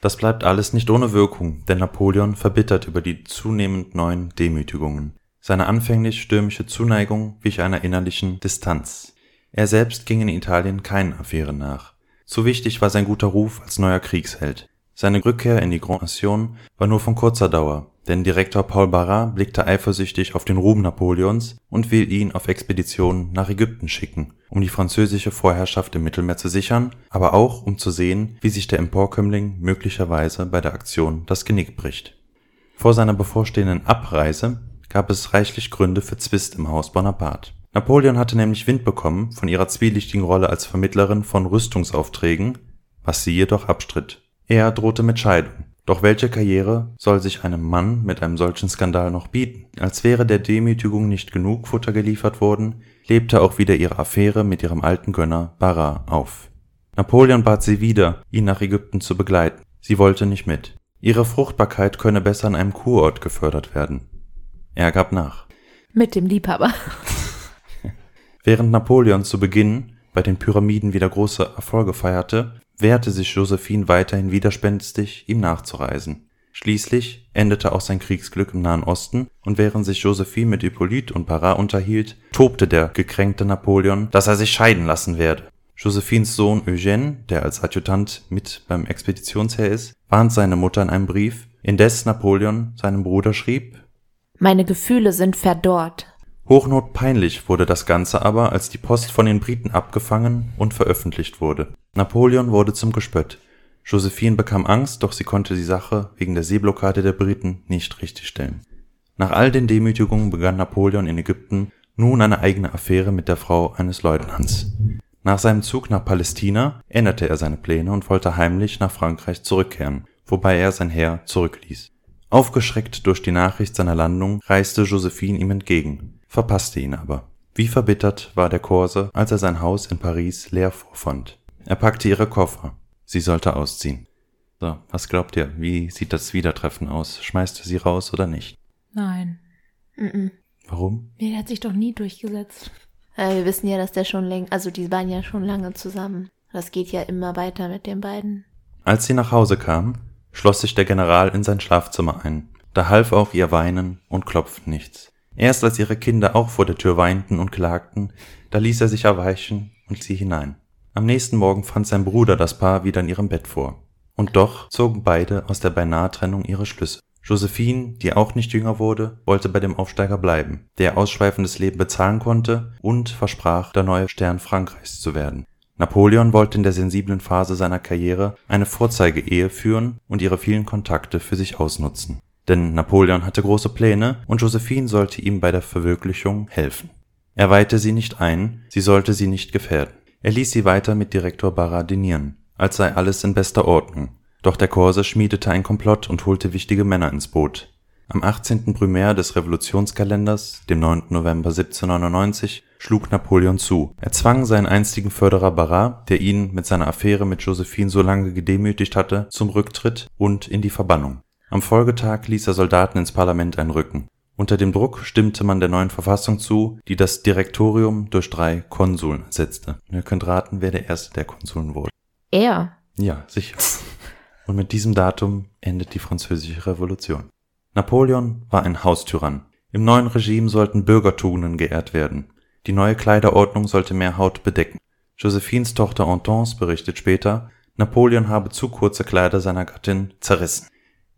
Das bleibt alles nicht ohne Wirkung, denn Napoleon verbittert über die zunehmend neuen Demütigungen. Seine anfänglich stürmische Zuneigung wich einer innerlichen Distanz. Er selbst ging in Italien keinen Affären nach. Zu wichtig war sein guter Ruf als neuer Kriegsheld. Seine Rückkehr in die Grand Nation war nur von kurzer Dauer, denn Direktor Paul Barras blickte eifersüchtig auf den Ruhm Napoleons und will ihn auf Expeditionen nach Ägypten schicken, um die französische Vorherrschaft im Mittelmeer zu sichern, aber auch um zu sehen, wie sich der Emporkömmling möglicherweise bei der Aktion das Genick bricht. Vor seiner bevorstehenden Abreise gab es reichlich Gründe für Zwist im Haus Bonaparte. Napoleon hatte nämlich Wind bekommen von ihrer zwielichtigen Rolle als Vermittlerin von Rüstungsaufträgen, was sie jedoch abstritt. Er drohte mit Scheidung doch welche Karriere soll sich einem Mann mit einem solchen Skandal noch bieten? Als wäre der Demütigung nicht genug Futter geliefert worden, lebte auch wieder ihre Affäre mit ihrem alten Gönner Barras auf. Napoleon bat sie wieder, ihn nach Ägypten zu begleiten. Sie wollte nicht mit. Ihre Fruchtbarkeit könne besser an einem Kurort gefördert werden. Er gab nach. Mit dem Liebhaber. Während Napoleon zu Beginn bei den Pyramiden wieder große Erfolge feierte, wehrte sich Josephine weiterhin widerspenstig, ihm nachzureisen. Schließlich endete auch sein Kriegsglück im Nahen Osten, und während sich Josephine mit Hippolyte und Parat unterhielt, tobte der gekränkte Napoleon, dass er sich scheiden lassen werde. Josephines Sohn Eugène, der als Adjutant mit beim Expeditionsheer ist, warnt seine Mutter in einem Brief, indes Napoleon seinem Bruder schrieb Meine Gefühle sind verdorrt. Hochnotpeinlich wurde das Ganze aber, als die Post von den Briten abgefangen und veröffentlicht wurde. Napoleon wurde zum Gespött. Josephine bekam Angst, doch sie konnte die Sache wegen der Seeblockade der Briten nicht richtigstellen. Nach all den Demütigungen begann Napoleon in Ägypten nun eine eigene Affäre mit der Frau eines Leutnants. Nach seinem Zug nach Palästina änderte er seine Pläne und wollte heimlich nach Frankreich zurückkehren, wobei er sein Heer zurückließ. Aufgeschreckt durch die Nachricht seiner Landung reiste Josephine ihm entgegen, verpasste ihn aber. Wie verbittert war der Korse, als er sein Haus in Paris leer vorfand. Er packte ihre Koffer. Sie sollte ausziehen. So, was glaubt ihr? Wie sieht das Wiedertreffen aus? Schmeißt er sie raus oder nicht? Nein. Mm Warum? Nee, der hat sich doch nie durchgesetzt. Äh, wir wissen ja, dass der schon länger, also die waren ja schon lange zusammen. Das geht ja immer weiter mit den beiden. Als sie nach Hause kam, schloss sich der General in sein Schlafzimmer ein. Da half auch ihr Weinen und klopften nichts. Erst als ihre Kinder auch vor der Tür weinten und klagten, da ließ er sich erweichen und sie hinein. Am nächsten Morgen fand sein Bruder das Paar wieder in ihrem Bett vor. Und doch zogen beide aus der Beinahe-Trennung ihre Schlüsse. Josephine, die auch nicht jünger wurde, wollte bei dem Aufsteiger bleiben, der ausschweifendes Leben bezahlen konnte und versprach, der neue Stern Frankreichs zu werden. Napoleon wollte in der sensiblen Phase seiner Karriere eine Vorzeigeehe führen und ihre vielen Kontakte für sich ausnutzen. Denn Napoleon hatte große Pläne und Josephine sollte ihm bei der Verwirklichung helfen. Er weihte sie nicht ein, sie sollte sie nicht gefährden. Er ließ sie weiter mit Direktor Barra dinieren, als sei alles in bester Ordnung. Doch der Korse schmiedete ein Komplott und holte wichtige Männer ins Boot. Am 18. Brumaire des Revolutionskalenders, dem 9. November 1799, schlug Napoleon zu. Er zwang seinen einstigen Förderer Barras, der ihn mit seiner Affäre mit Josephine so lange gedemütigt hatte, zum Rücktritt und in die Verbannung. Am Folgetag ließ er Soldaten ins Parlament einrücken. Unter dem Druck stimmte man der neuen Verfassung zu, die das Direktorium durch drei Konsuln ersetzte. Und ihr könnt raten, wer der erste der Konsuln wurde. Er. Ja, sicher. Und mit diesem Datum endet die französische Revolution. Napoleon war ein Haustyrann. Im neuen Regime sollten Bürgertugenden geehrt werden. Die neue Kleiderordnung sollte mehr Haut bedecken. Josephines Tochter Hortense berichtet später, Napoleon habe zu kurze Kleider seiner Gattin zerrissen.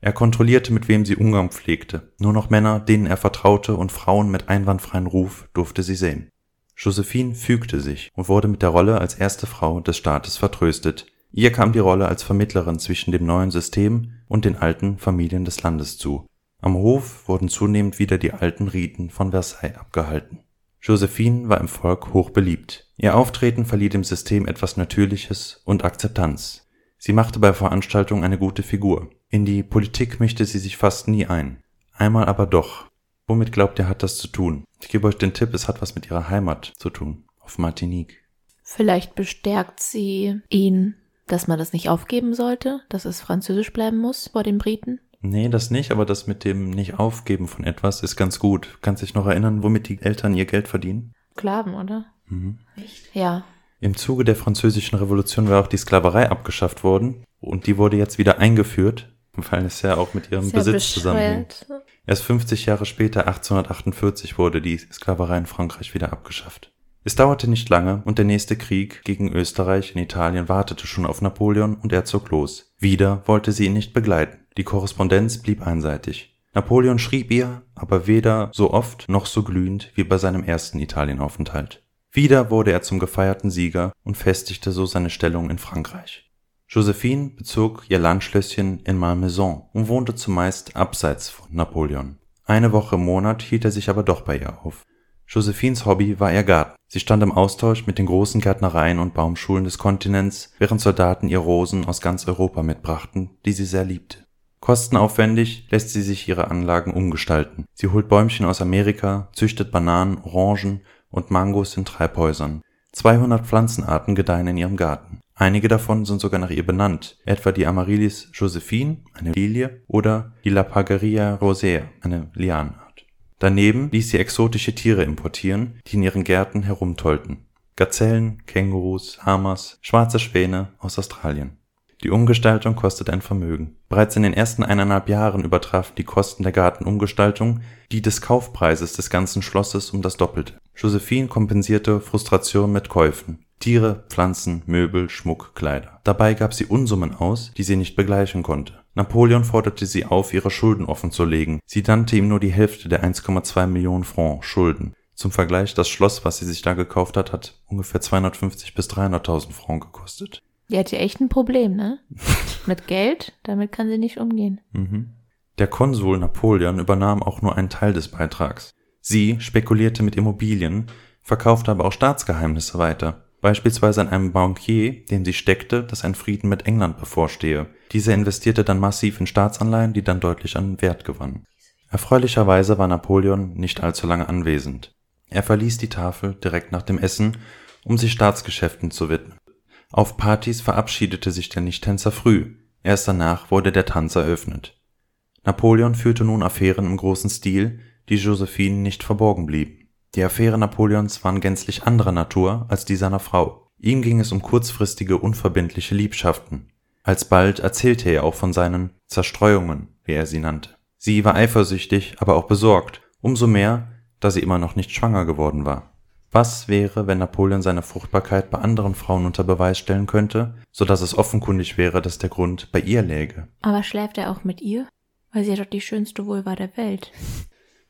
Er kontrollierte, mit wem sie Umgang pflegte. Nur noch Männer, denen er vertraute und Frauen mit einwandfreien Ruf durfte sie sehen. Josephine fügte sich und wurde mit der Rolle als erste Frau des Staates vertröstet. Ihr kam die Rolle als Vermittlerin zwischen dem neuen System und den alten Familien des Landes zu. Am Hof wurden zunehmend wieder die alten Riten von Versailles abgehalten. Josephine war im Volk hoch beliebt. Ihr Auftreten verlieh dem System etwas Natürliches und Akzeptanz. Sie machte bei Veranstaltungen eine gute Figur. In die Politik mischte sie sich fast nie ein. Einmal aber doch. Womit glaubt ihr, hat das zu tun? Ich gebe euch den Tipp, es hat was mit ihrer Heimat zu tun. Auf Martinique. Vielleicht bestärkt sie ihn, dass man das nicht aufgeben sollte, dass es französisch bleiben muss vor den Briten. Nee, das nicht, aber das mit dem Nicht-Aufgeben von etwas ist ganz gut. Kannst dich noch erinnern, womit die Eltern ihr Geld verdienen? Sklaven, oder? Mhm. Echt? Ja. Im Zuge der französischen Revolution war auch die Sklaverei abgeschafft worden und die wurde jetzt wieder eingeführt, weil es ja auch mit ihrem Sehr Besitz zusammenhing. bescheuert. Erst 50 Jahre später, 1848, wurde die Sklaverei in Frankreich wieder abgeschafft. Es dauerte nicht lange und der nächste Krieg gegen Österreich in Italien wartete schon auf Napoleon und er zog los. Wieder wollte sie ihn nicht begleiten. Die Korrespondenz blieb einseitig. Napoleon schrieb ihr, aber weder so oft noch so glühend wie bei seinem ersten Italienaufenthalt. Wieder wurde er zum gefeierten Sieger und festigte so seine Stellung in Frankreich. Josephine bezog ihr Landschlösschen in Malmaison und wohnte zumeist abseits von Napoleon. Eine Woche im Monat hielt er sich aber doch bei ihr auf. Josephines Hobby war ihr Garten. Sie stand im Austausch mit den großen Gärtnereien und Baumschulen des Kontinents, während Soldaten ihr Rosen aus ganz Europa mitbrachten, die sie sehr liebte. Kostenaufwendig lässt sie sich ihre Anlagen umgestalten. Sie holt Bäumchen aus Amerika, züchtet Bananen, Orangen und Mangos in Treibhäusern. 200 Pflanzenarten gedeihen in ihrem Garten. Einige davon sind sogar nach ihr benannt, etwa die Amaryllis josephine, eine Lilie, oder die Lapageria rosea, eine Lianenart. Daneben ließ sie exotische Tiere importieren, die in ihren Gärten herumtollten. Gazellen, Kängurus, Hamas, schwarze Schwäne aus Australien. Die Umgestaltung kostet ein Vermögen. Bereits in den ersten eineinhalb Jahren übertrafen die Kosten der Gartenumgestaltung die des Kaufpreises des ganzen Schlosses um das Doppelte. Josephine kompensierte Frustration mit Käufen. Tiere, Pflanzen, Möbel, Schmuck, Kleider. Dabei gab sie Unsummen aus, die sie nicht begleichen konnte. Napoleon forderte sie auf, ihre Schulden offenzulegen. Sie nannte ihm nur die Hälfte der 1,2 Millionen Francs Schulden. Zum Vergleich, das Schloss, was sie sich da gekauft hat, hat ungefähr 250 bis 300.000 Francs gekostet. Die hat ja echt ein Problem, ne? Mit Geld, damit kann sie nicht umgehen. Mhm. Der Konsul Napoleon übernahm auch nur einen Teil des Beitrags. Sie spekulierte mit Immobilien, verkaufte aber auch Staatsgeheimnisse weiter. Beispielsweise an einem Bankier, dem sie steckte, dass ein Frieden mit England bevorstehe. Dieser investierte dann massiv in Staatsanleihen, die dann deutlich an Wert gewannen. Erfreulicherweise war Napoleon nicht allzu lange anwesend. Er verließ die Tafel direkt nach dem Essen, um sich Staatsgeschäften zu widmen. Auf Partys verabschiedete sich der Nichttänzer früh, erst danach wurde der Tanz eröffnet. Napoleon führte nun Affären im großen Stil, die Josephine nicht verborgen blieben. Die Affären Napoleons waren gänzlich anderer Natur als die seiner Frau. Ihm ging es um kurzfristige, unverbindliche Liebschaften. Alsbald erzählte er auch von seinen Zerstreuungen, wie er sie nannte. Sie war eifersüchtig, aber auch besorgt, umso mehr, da sie immer noch nicht schwanger geworden war. Was wäre, wenn Napoleon seine Fruchtbarkeit bei anderen Frauen unter Beweis stellen könnte, so dass es offenkundig wäre, dass der Grund bei ihr läge? Aber schläft er auch mit ihr? Weil sie ja doch die schönste Vulva der Welt.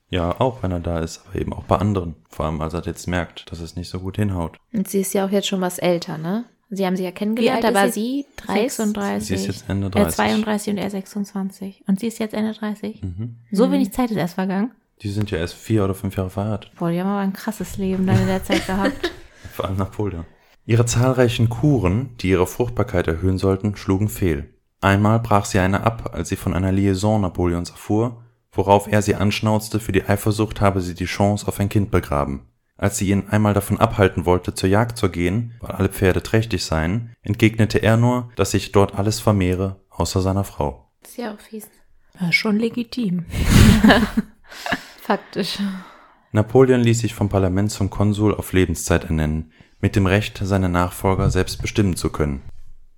Ja, auch wenn er da ist, aber eben auch bei anderen. Vor allem, als er jetzt merkt, dass es nicht so gut hinhaut. Und sie ist ja auch jetzt schon was älter, ne? Sie haben sie ja Wie kennengelernt, alt da war sie 36. 36. Sie ist jetzt Ende Er 30. 32 und er 26. Und sie ist jetzt Ende 30. Mhm. So wenig Zeit ist erst vergangen. Die sind ja erst vier oder fünf Jahre verheiratet. Boah, die haben aber ein krasses Leben dann in der Zeit gehabt. Vor allem Napoleon. Ihre zahlreichen Kuren, die ihre Fruchtbarkeit erhöhen sollten, schlugen fehl. Einmal brach sie eine ab, als sie von einer Liaison Napoleons erfuhr worauf er sie anschnauzte, für die Eifersucht habe sie die Chance auf ein Kind begraben. Als sie ihn einmal davon abhalten wollte, zur Jagd zu gehen, weil alle Pferde trächtig seien, entgegnete er nur, dass sich dort alles vermehre, außer seiner Frau. Auch fies. Ja, schon legitim. Faktisch. Napoleon ließ sich vom Parlament zum Konsul auf Lebenszeit ernennen, mit dem Recht, seine Nachfolger selbst bestimmen zu können.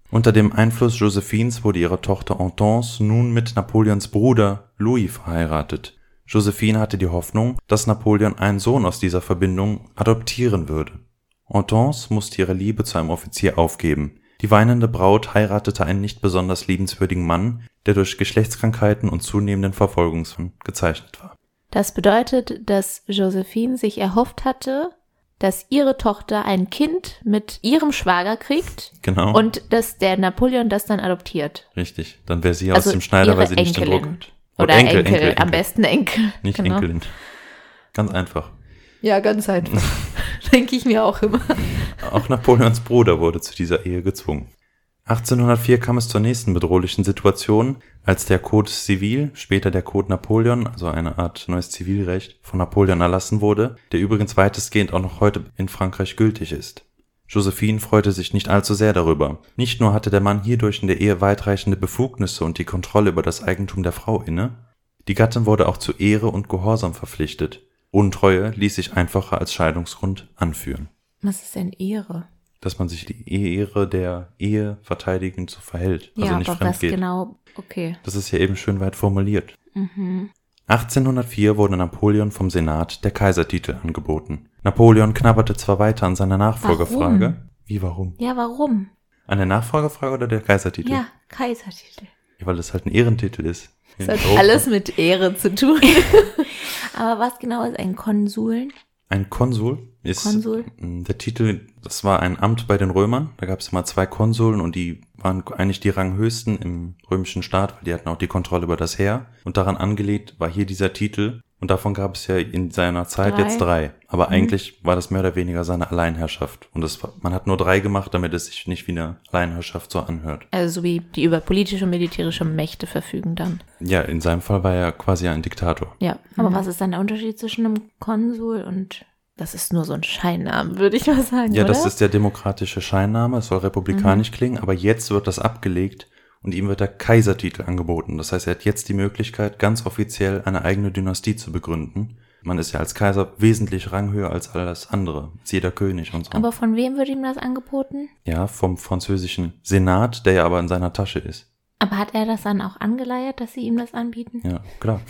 Unter dem Einfluss Josephines wurde ihre Tochter Hortense nun mit Napoleons Bruder Louis verheiratet. Josephine hatte die Hoffnung, dass Napoleon einen Sohn aus dieser Verbindung adoptieren würde. Hortense musste ihre Liebe zu einem Offizier aufgeben. Die weinende Braut heiratete einen nicht besonders liebenswürdigen Mann, der durch Geschlechtskrankheiten und zunehmenden Verfolgungswahn gezeichnet war. Das bedeutet, dass Josephine sich erhofft hatte, dass ihre Tochter ein Kind mit ihrem Schwager kriegt Genau. und dass der Napoleon das dann adoptiert. Richtig. Dann wäre sie Also aus dem Schneider, weil sie nicht den. Druck hat. Oder Enkel, am besten Enkel. Nicht Genau. Enkelin. Ganz einfach. Ja, ganz einfach. Denke ich mir auch immer. Auch Napoleons Bruder wurde zu dieser Ehe gezwungen. 1804 kam es zur nächsten bedrohlichen Situation, als der Code Civil, später der Code Napoleon, also eine Art neues Zivilrecht, von Napoleon erlassen wurde, der übrigens weitestgehend auch noch heute in Frankreich gültig ist. Josephine freute sich nicht allzu sehr darüber. Nicht nur hatte der Mann hierdurch in der Ehe weitreichende Befugnisse und die Kontrolle über das Eigentum der Frau inne, die Gattin wurde auch zu Ehre und Gehorsam verpflichtet. Untreue ließ sich einfacher als Scheidungsgrund anführen Was ist denn Ehre? Dass man sich die Ehre der Ehe verteidigend so verhält, also ja, nicht aber fremd was geht. genau? Okay. Das ist ja eben schön weit formuliert. Mhm. 1804 wurde Napoleon vom Senat der Kaisertitel angeboten. Napoleon knabberte zwar weiter an seiner Nachfolgerfrage. Warum? Wie warum? Ja, warum? An der Nachfolgerfrage oder der Kaisertitel? Ja, Kaisertitel. Ja, weil das halt ein Ehrentitel ist. Das hat alles mit Ehre zu tun. Aber was genau ist ein Konsuln? Ein Konsul ist Konsul? der Titel, das war ein Amt bei den Römern. Da gab es immer zwei Konsuln und die waren eigentlich die Ranghöchsten im römischen Staat, weil die hatten auch die Kontrolle über das Heer. Und daran angelegt war hier dieser Titel. Und davon gab es ja in seiner Zeit Drei. jetzt drei. Aber Mhm. eigentlich war das mehr oder weniger seine Alleinherrschaft. Und das war, man hat nur drei gemacht, damit es sich nicht wie eine Alleinherrschaft so anhört. Also so wie die über politische und militärische Mächte verfügen dann. Ja, in seinem Fall war er quasi ein Diktator. Ja. Aber Mhm. was ist dann der Unterschied zwischen einem Konsul und Das ist nur so ein Scheinnamen, würde ich mal sagen. Ja, oder? das ist der demokratische Scheinname, es soll republikanisch klingen, aber jetzt wird das abgelegt und ihm wird der Kaisertitel angeboten. Das heißt, er hat jetzt die Möglichkeit, ganz offiziell eine eigene Dynastie zu begründen. Man ist ja als Kaiser wesentlich ranghöher als alles andere, als jeder König und so. Aber von wem wird ihm das angeboten? ja, vom französischen Senat, der ja aber in seiner Tasche ist. Aber hat er das dann auch angeleiert, dass sie ihm das anbieten? Ja, klar.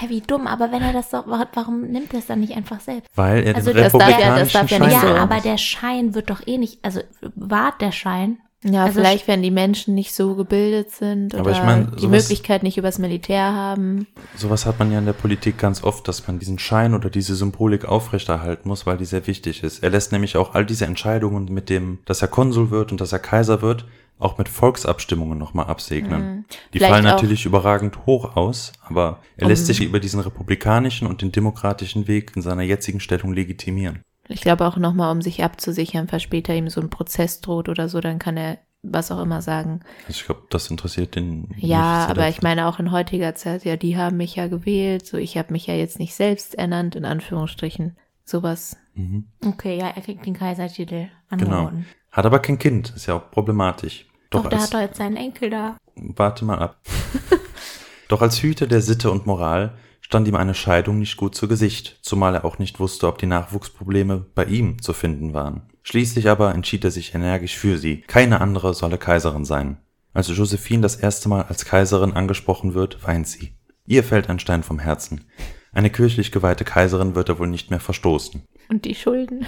Hä, wie dumm, aber wenn er das doch, wa- warum nimmt er es dann nicht einfach selbst? Weil er Also den das darf ja- republikanischen das darf ja nicht ja, aber der Schein wird doch eh nicht, also wahrt der Schein? Ja, Also vielleicht, wenn die Menschen nicht so gebildet sind Aber oder ich mein, die Möglichkeit nicht übers Militär haben. Sowas hat man ja in der Politik ganz oft, dass man diesen Schein oder diese Symbolik aufrechterhalten muss, weil die sehr wichtig ist. Er lässt nämlich auch all diese Entscheidungen mit dem, dass er Konsul wird und dass er Kaiser wird, auch mit Volksabstimmungen nochmal absegnen. Mhm. Die Vielleicht fallen natürlich überragend hoch aus, aber er lässt sich über diesen republikanischen und den demokratischen Weg in seiner jetzigen Stellung legitimieren. Ich glaube auch nochmal, um sich abzusichern, falls später ihm so ein Prozess droht oder so, dann kann er was auch immer sagen. Also ich glaube, das interessiert den. Ja, aber der- ich meine auch in heutiger Zeit, ja, die haben mich ja gewählt, so ich habe mich ja jetzt nicht selbst ernannt, in Anführungsstrichen. Sowas. Mhm. Okay, ja, er kriegt den Kaisertitel Genau. angeboten. Hat aber kein Kind, ist ja auch problematisch. Doch, der als- hat doch jetzt seinen Enkel da. Warte mal ab. Doch als Hüter der Sitte und Moral stand ihm eine Scheidung nicht gut zu Gesicht, zumal er auch nicht wusste, ob die Nachwuchsprobleme bei ihm zu finden waren. Schließlich aber entschied er sich energisch für sie. Keine andere solle Kaiserin sein. Als Josephine das erste Mal als Kaiserin angesprochen wird, weint sie. Ihr fällt ein Stein vom Herzen. Eine kirchlich geweihte Kaiserin wird er wohl nicht mehr verstoßen. Und die Schulden.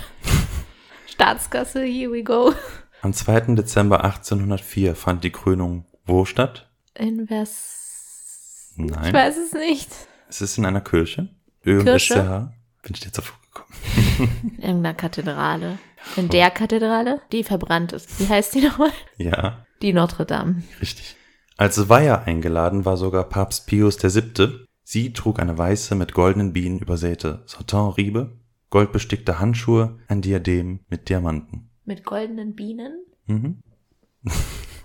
Staatskasse, here we go. Am 2. Dezember 1804 fand die Krönung wo statt? Invest. Nein. Ich weiß es nicht. Es ist in einer Kirche. Kirche? Bin ich jetzt davor gekommen? In irgendeiner Kathedrale. In der Kathedrale, die verbrannt ist. Wie heißt die nochmal? Ja, Die Notre Dame. richtig. Als Weiher eingeladen war sogar Papst Pius VII. Sie trug eine weiße, mit goldenen Bienen übersäte Satinriebe, goldbestickte Handschuhe, ein Diadem mit Diamanten. Mit goldenen Bienen? Mhm.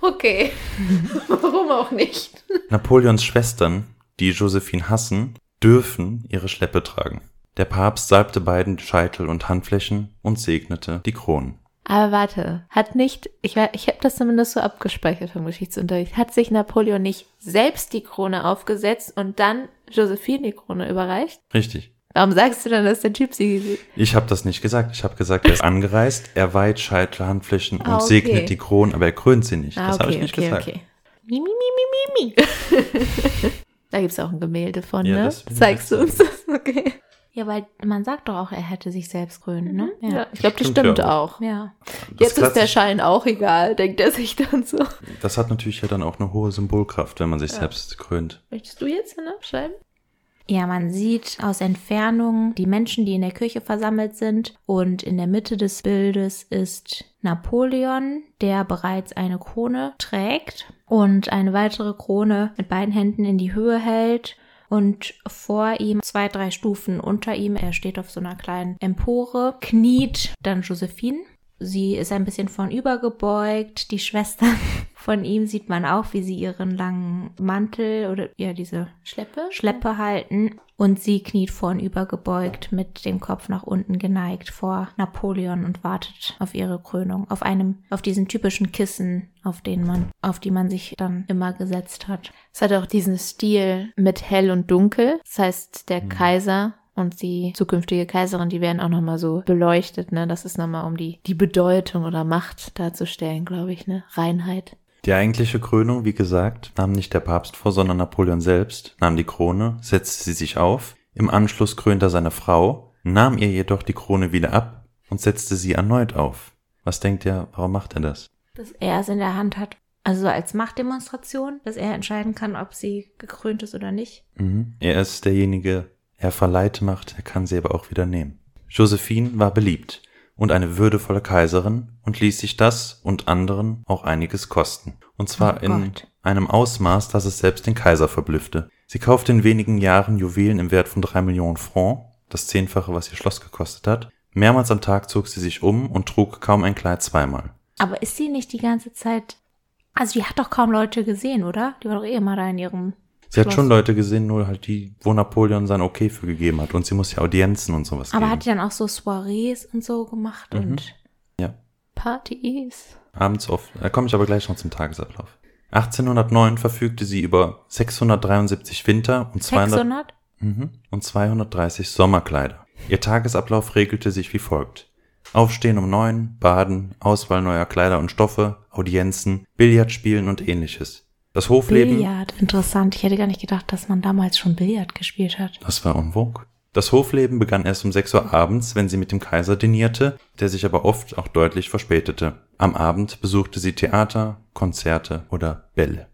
Okay. Warum auch nicht? Napoleons Schwestern, die Josephine hassen, dürfen ihre Schleppe tragen. Der Papst salbte beiden Scheitel und Handflächen und segnete die Kronen. Aber warte, hat nicht, ich, ich habe das zumindest so abgespeichert vom Geschichtsunterricht, hat sich Napoleon nicht selbst die Krone aufgesetzt und dann Josephine die Krone überreicht? Richtig. Warum sagst du dann, dass der Typ sie... Ich habe das nicht gesagt. Ich habe gesagt, er ist angereist, er weiht Scheitel, Handflächen und Ah, okay. segnet die Kronen, aber er krönt sie nicht. Ah, das okay, habe ich nicht okay, gesagt. okay. Mi, mi, mi, mi, mi, da gibt's auch ein Gemälde von, Ja, ne? das- Zeigst du uns das? Okay. Ja, weil man sagt doch auch, er hätte sich selbst krönen, ne? Ja, ich glaube, das Stimmt stimmt ja auch. Ja. Das Jetzt ist der Schein auch egal, denkt er sich dann so. Das hat natürlich ja dann auch eine hohe Symbolkraft, wenn man sich Ja. selbst krönt. Möchtest du jetzt ne, schreiben? Ja, man sieht aus Entfernung die Menschen, die in der Kirche versammelt sind. Und in der Mitte des Bildes ist Napoleon, der bereits eine Krone trägt und eine weitere Krone mit beiden Händen in die Höhe hält. Und vor ihm, zwei, drei Stufen unter ihm, er steht auf so einer kleinen Empore, kniet dann Josephine. Sie ist ein bisschen vornüber gebeugt. Die Schwestern von ihm sieht man auch, wie sie ihren langen Mantel oder ja, diese Schleppe? Schleppe halten und sie kniet vornüber gebeugt mit dem Kopf nach unten geneigt vor Napoleon und wartet auf ihre Krönung auf einem auf diesen typischen Kissen, auf den man auf die man sich dann immer gesetzt hat. Es hat auch diesen Stil mit hell und dunkel. Das heißt, der Mhm. Kaiser und die zukünftige Kaiserin, die werden auch nochmal so beleuchtet, ne? Das ist nochmal, um die, die Bedeutung oder Macht darzustellen, glaube ich, ne? Reinheit. Die eigentliche Krönung, wie gesagt, nahm nicht der Papst vor, sondern Napoleon selbst, nahm die Krone, setzte sie sich auf, im Anschluss krönte er seine Frau, nahm ihr jedoch die Krone wieder ab und setzte sie erneut auf. Was denkt ihr, warum macht er das? Dass er es in der Hand hat, also so als Machtdemonstration, dass er entscheiden kann, ob sie gekrönt ist oder nicht. Mhm. Er ist derjenige, er verleiht Macht, er kann sie aber auch wieder nehmen. Josephine war beliebt und eine würdevolle Kaiserin und ließ sich das und anderen auch einiges kosten. Und zwar Oh in einem Ausmaß, dass es selbst den Kaiser verblüffte. Sie kaufte in wenigen Jahren Juwelen im Wert von drei Millionen Francs, das Zehnfache, was ihr Schloss gekostet hat. Mehrmals am Tag zog sie sich um und trug kaum ein Kleid zweimal. Aber ist sie nicht die ganze Zeit also die hat doch kaum Leute gesehen, oder? Die war doch eh immer da in ihrem Sie hat schon Leute gesehen, nur halt die, wo Napoleon sein Okay für gegeben hat. Und sie muss ja Audienzen und sowas Aber geben. hat die dann auch so Soirees und so gemacht Mhm. und ja. Partys. Abends oft. Da komme ich aber gleich noch zum Tagesablauf. 1809 verfügte sie über 673 Winter- und 200, 600? Mhm. und 230 Sommerkleider. Ihr Tagesablauf regelte sich wie folgt. Aufstehen um neun, baden, Auswahl neuer Kleider und Stoffe, Audienzen, Billard spielen und ähnliches. Das Hofleben, Billard. Interessant. Ich hätte gar nicht gedacht, dass man damals schon Billard gespielt hat. das war en vogue. Das Hofleben begann erst um 6 Uhr abends, wenn sie mit dem Kaiser dinierte, der sich aber oft auch deutlich verspätete. Am Abend besuchte sie Theater, Konzerte oder Bälle.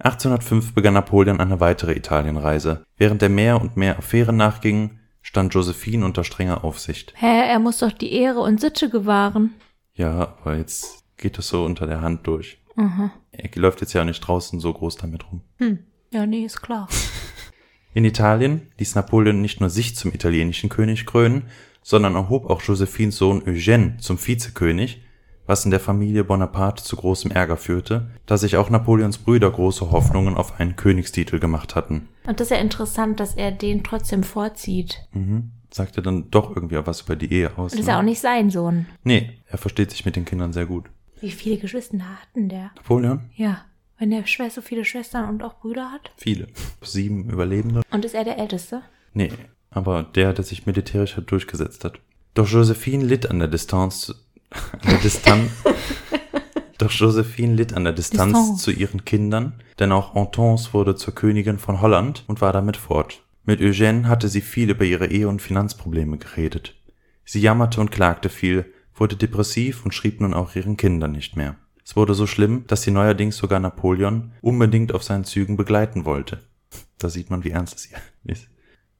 1805 begann Napoleon eine weitere Italienreise. Während er mehr und mehr Affären nachging, stand Josephine unter strenger Aufsicht. Hä, er muss doch die Ehre und Sitte gewahren. Ja, aber jetzt geht es so unter der Hand durch. Aha. Er läuft jetzt ja auch nicht draußen so groß damit rum. Hm. Ja, nee, ist klar. In Italien ließ Napoleon nicht nur sich zum italienischen König krönen, sondern erhob auch Josephines Sohn Eugène zum Vizekönig, was in der Familie Bonaparte zu großem Ärger führte, da sich auch Napoleons Brüder große Hoffnungen auf einen Königstitel gemacht hatten. Und das ist ja interessant, dass er den trotzdem vorzieht. Mhm. Sagte dann doch irgendwie was über die Ehe aus. Und das ist ne? ja auch nicht sein Sohn. Nee, er versteht sich mit den Kindern sehr gut. Wie viele Geschwister hatten der? Napoleon? Ja. Wenn der Schwester so viele Schwestern und auch Brüder hat. Viele. Sieben Überlebende? Und ist er der Älteste? Nee, aber der, der sich militärisch halt durchgesetzt hat. Doch Josephine litt an der Distanz, an der Distanz, doch Josephine litt an der Distanz Distanz. zu ihren Kindern, denn auch Hortense wurde zur Königin von Holland und war damit fort. Mit Eugène hatte sie viel über ihre Ehe- und Finanzprobleme geredet. Sie jammerte und klagte viel, wurde depressiv und schrieb nun auch ihren Kindern nicht mehr. Es wurde so schlimm, dass sie neuerdings sogar Napoleon unbedingt auf seinen Zügen begleiten wollte. Da sieht man, wie ernst es hier ist.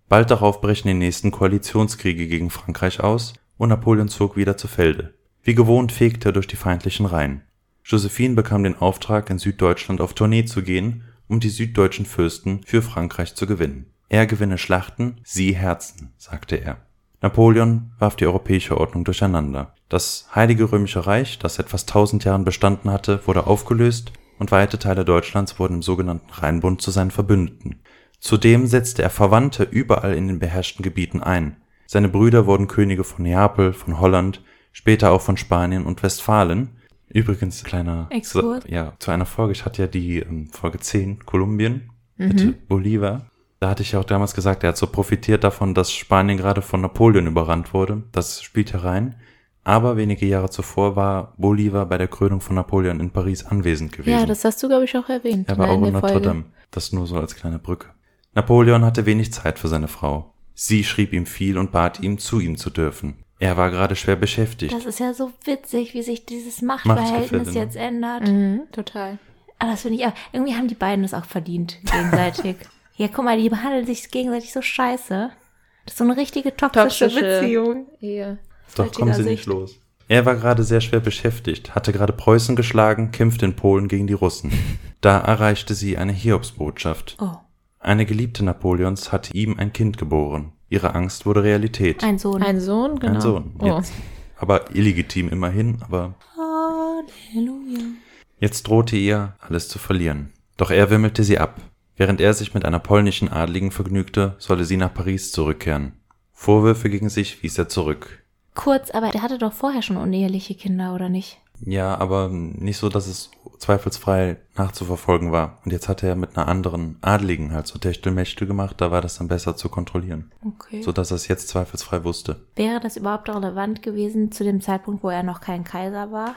Bald darauf brechen die nächsten Koalitionskriege gegen Frankreich aus und Napoleon zog wieder zu Felde. Wie gewohnt fegte er durch die feindlichen Reihen. Josephine bekam den Auftrag, in Süddeutschland auf Tournee zu gehen, um die süddeutschen Fürsten für Frankreich zu gewinnen. Er gewinne Schlachten, sie Herzen, sagte er. Napoleon warf die europäische Ordnung durcheinander. Das Heilige Römische Reich, das seit fast tausend Jahren bestanden hatte, wurde aufgelöst und weite Teile Deutschlands wurden im sogenannten Rheinbund zu seinen Verbündeten. Zudem setzte er Verwandte überall in den beherrschten Gebieten ein. Seine Brüder wurden Könige von Neapel, von Holland, später auch von Spanien und Westfalen. Übrigens, kleiner Exkurs. Zu, ja, zu einer Folge, ich hatte ja die ähm, Folge 10, Kolumbien mit Bolivar. Da hatte ich ja auch damals gesagt, er hat so profitiert davon, dass Spanien gerade von Napoleon überrannt wurde. Das spielt herein. Aber wenige Jahre zuvor war Bolivar bei der Krönung von Napoleon in Paris anwesend gewesen. Ja, das hast du, glaube ich, auch erwähnt. Er war ne, auch in Notre. Dame. Das nur so als kleine Brücke. Napoleon hatte wenig Zeit für seine Frau. Sie schrieb ihm viel und bat ihm, zu ihm zu dürfen. Er war gerade schwer beschäftigt. Das ist ja so witzig, wie sich dieses Machtverhältnis ne? jetzt ändert. Mhm, total. Aber das finde ich auch, irgendwie haben die beiden das auch verdient, gegenseitig. ja, guck mal, die behandeln sich gegenseitig so scheiße. Das ist so eine richtige toxische, Toxische- Beziehung. Ehe. Doch kommen sie nicht los. Er war gerade sehr schwer beschäftigt, hatte gerade Preußen geschlagen, kämpfte in Polen gegen die Russen. Da erreichte sie eine Hiobsbotschaft. Oh, Eine Geliebte Napoleons hatte ihm ein Kind geboren. Ihre Angst wurde Realität. ein Sohn. Ein Sohn, genau. Ein Sohn. Oh. Jetzt. Aber illegitim immerhin, aber Halleluja. Jetzt drohte ihr, alles zu verlieren. Doch er wimmelte sie ab. Während er sich mit einer polnischen Adligen vergnügte, solle sie nach Paris zurückkehren. Vorwürfe gegen sich wies er zurück. Kurz, aber der hatte doch vorher schon uneheliche Kinder, oder nicht? Ja, aber nicht so, dass es zweifelsfrei nachzuverfolgen war. Und jetzt hat er mit einer anderen Adligen halt so Techtelmechtel gemacht, da war das dann besser zu kontrollieren. Okay. So dass er es jetzt zweifelsfrei wusste. Wäre das überhaupt relevant gewesen zu dem Zeitpunkt, wo er noch kein Kaiser war?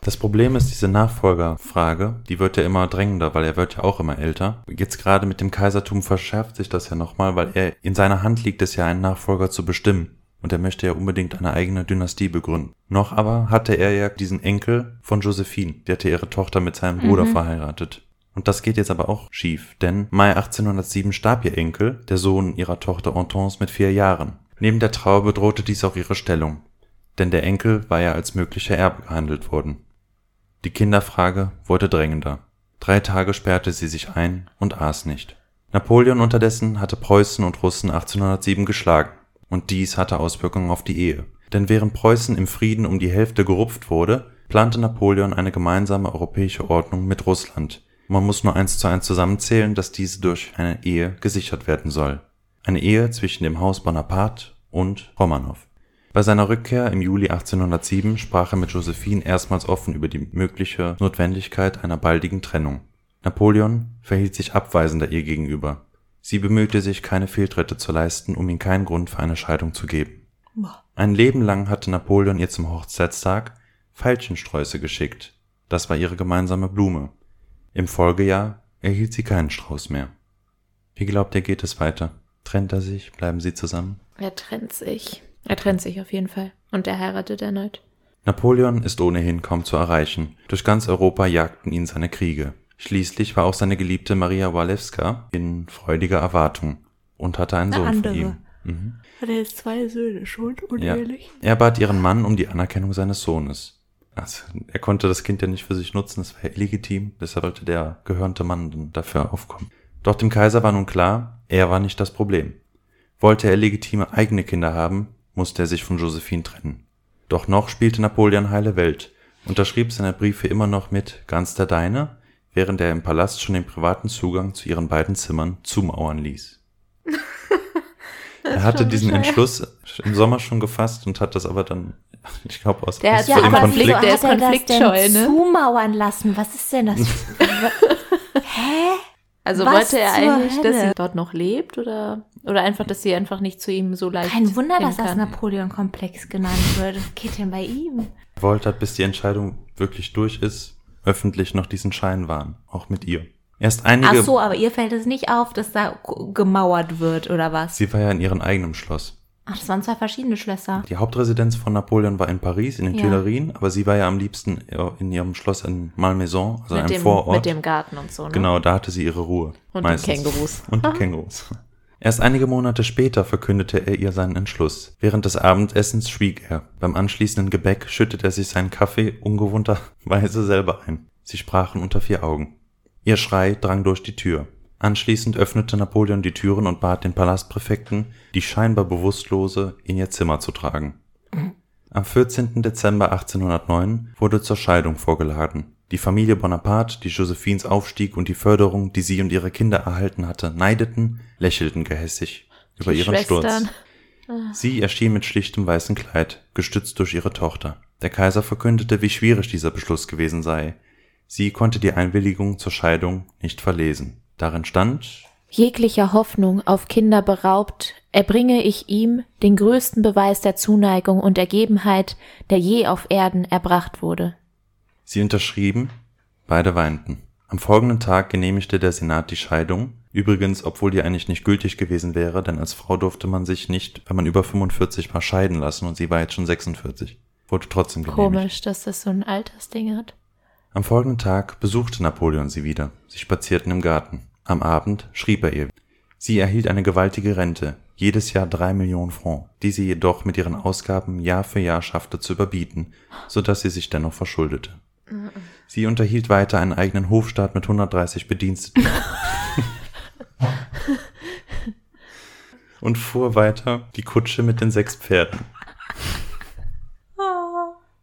Das Problem ist diese Nachfolgerfrage, die wird ja immer drängender, weil er wird ja auch immer älter. Jetzt gerade mit dem Kaisertum verschärft sich das ja nochmal, weil er in seiner Hand liegt es ja, einen Nachfolger zu bestimmen. Und er möchte ja unbedingt eine eigene Dynastie begründen. Noch aber hatte er ja diesen Enkel von Josephine, die hatte ihre Tochter mit seinem Bruder verheiratet. Und das geht jetzt aber auch schief, denn Mai 1807 starb ihr Enkel, der Sohn ihrer Tochter Hortense mit vier Jahren. Neben der Trauer bedrohte dies auch ihre Stellung, denn der Enkel war ja als möglicher Erbe gehandelt worden. Die Kinderfrage wurde drängender. Drei Tage sperrte sie sich ein und aß nicht. Napoleon unterdessen hatte Preußen und Russen 1807 geschlagen. Und dies hatte Auswirkungen auf die Ehe. Denn während Preußen im Frieden um die Hälfte gerupft wurde, plante Napoleon eine gemeinsame europäische Ordnung mit Russland. Man muss nur eins zu eins zusammenzählen, dass diese durch eine Ehe gesichert werden soll. Eine Ehe zwischen dem Haus Bonaparte und Romanow. Bei seiner Rückkehr im Juli 1807 sprach er mit Josephine erstmals offen über die mögliche Notwendigkeit einer baldigen Trennung. Napoleon verhielt sich abweisender ihr gegenüber. Sie bemühte sich, keine Fehltritte zu leisten, um ihm keinen Grund für eine Scheidung zu geben. Ein Leben lang hatte Napoleon ihr zum Hochzeitstag Veilchensträuße geschickt. Das war ihre gemeinsame Blume. Im Folgejahr erhielt sie keinen Strauß mehr. Wie glaubt ihr, geht es weiter? Trennt er sich? Bleiben sie zusammen? Er trennt sich. Er trennt sich auf jeden Fall. Und er heiratet erneut. Napoleon ist ohnehin kaum zu erreichen. Durch ganz Europa jagten ihn seine Kriege. Schließlich war auch seine geliebte Maria Walewska in freudiger Erwartung und hatte einen Eine Sohn andere. von ihm. Mhm. Hat er jetzt zwei Söhne schon, Ja. Er bat ihren Mann um die Anerkennung seines Sohnes. Also, er konnte das Kind ja nicht für sich nutzen, das war illegitim, deshalb wollte der gehörnte Mann dann dafür aufkommen. Doch dem Kaiser war nun klar, er war nicht das Problem. Wollte er legitime eigene Kinder haben, musste er sich von Josephine trennen. Doch noch spielte Napoleon heile Welt, unterschrieb seine Briefe immer noch mit ganz der Deine, während er im Palast schon den privaten Zugang zu ihren beiden Zimmern zumauern ließ. Er hatte diesen bescheuert. Entschluss im Sommer schon gefasst und hat das aber dann, ich glaube, aus Der Angst vor dem aber Konflikt. Der ist konfliktscheu, ne? zumauern lassen? Was ist denn das? Hä? Also Was wollte er eigentlich, dass sie dort noch lebt oder oder einfach, dass sie einfach nicht zu ihm so leicht Kein Wunder, dass das? Napoleon-Komplex genannt wird. Was geht denn bei ihm? Er wollte halt, bis die Entscheidung wirklich durch ist, öffentlich noch diesen Schein wahren, auch mit ihr. Erst einige, Ach so, aber ihr fällt es nicht auf, dass da gemauert wird, oder was? sie war ja in ihrem eigenen Schloss. Ach, das waren zwei verschiedene Schlösser. Die Hauptresidenz von Napoleon war in Paris, in den Ja. Tuilerien, aber sie war ja am liebsten in ihrem Schloss in Malmaison, also mit, einem dem, Vorort. mit dem Garten und so, ne? Genau, da hatte sie ihre Ruhe. Und meistens. den Kängurus. Und die Kängurus. Erst einige Monate später verkündete er ihr seinen Entschluss. Während des Abendessens schwieg er. Beim anschließenden Gebäck schüttete er sich seinen Kaffee ungewohnterweise selber ein. Sie sprachen unter vier Augen. Ihr Schrei drang durch die Tür. Anschließend öffnete Napoleon die Türen und bat den Palastpräfekten, die scheinbar Bewusstlose in ihr Zimmer zu tragen. Am 14. Dezember 1809 wurde zur Scheidung vorgeladen. Die Familie Bonaparte, die Josephines Aufstieg und die Förderung, die sie und ihre Kinder erhalten hatte, neideten, lächelten gehässig über Die ihren Schwestern. Sturz. Sie erschien mit schlichtem weißen Kleid, gestützt durch ihre Tochter. Der Kaiser verkündete, wie schwierig dieser Beschluss gewesen sei. Sie konnte die Einwilligung zur Scheidung nicht verlesen. Darin stand, Jeglicher Hoffnung auf Kinder beraubt, erbringe ich ihm den größten Beweis der Zuneigung und Ergebenheit, der je auf Erden erbracht wurde. Sie unterschrieben, beide weinten. Am folgenden Tag genehmigte der Senat die Scheidung, übrigens, obwohl die eigentlich nicht gültig gewesen wäre, denn als Frau durfte man sich nicht, wenn man über 45 war, scheiden lassen und sie war jetzt schon 46. Wurde trotzdem genehmigt. Komisch, dass das so ein Altersding hat. Am folgenden Tag besuchte Napoleon sie wieder. Sie spazierten im Garten. Am Abend schrieb er ihr. Sie erhielt eine gewaltige Rente, jedes Jahr drei Millionen Francs, die sie jedoch mit ihren Ausgaben Jahr für Jahr schaffte zu überbieten, so dass sie sich dennoch verschuldete. Sie unterhielt weiter einen eigenen Hofstaat mit 130 Bediensteten. und fuhr weiter die Kutsche mit den sechs Pferden.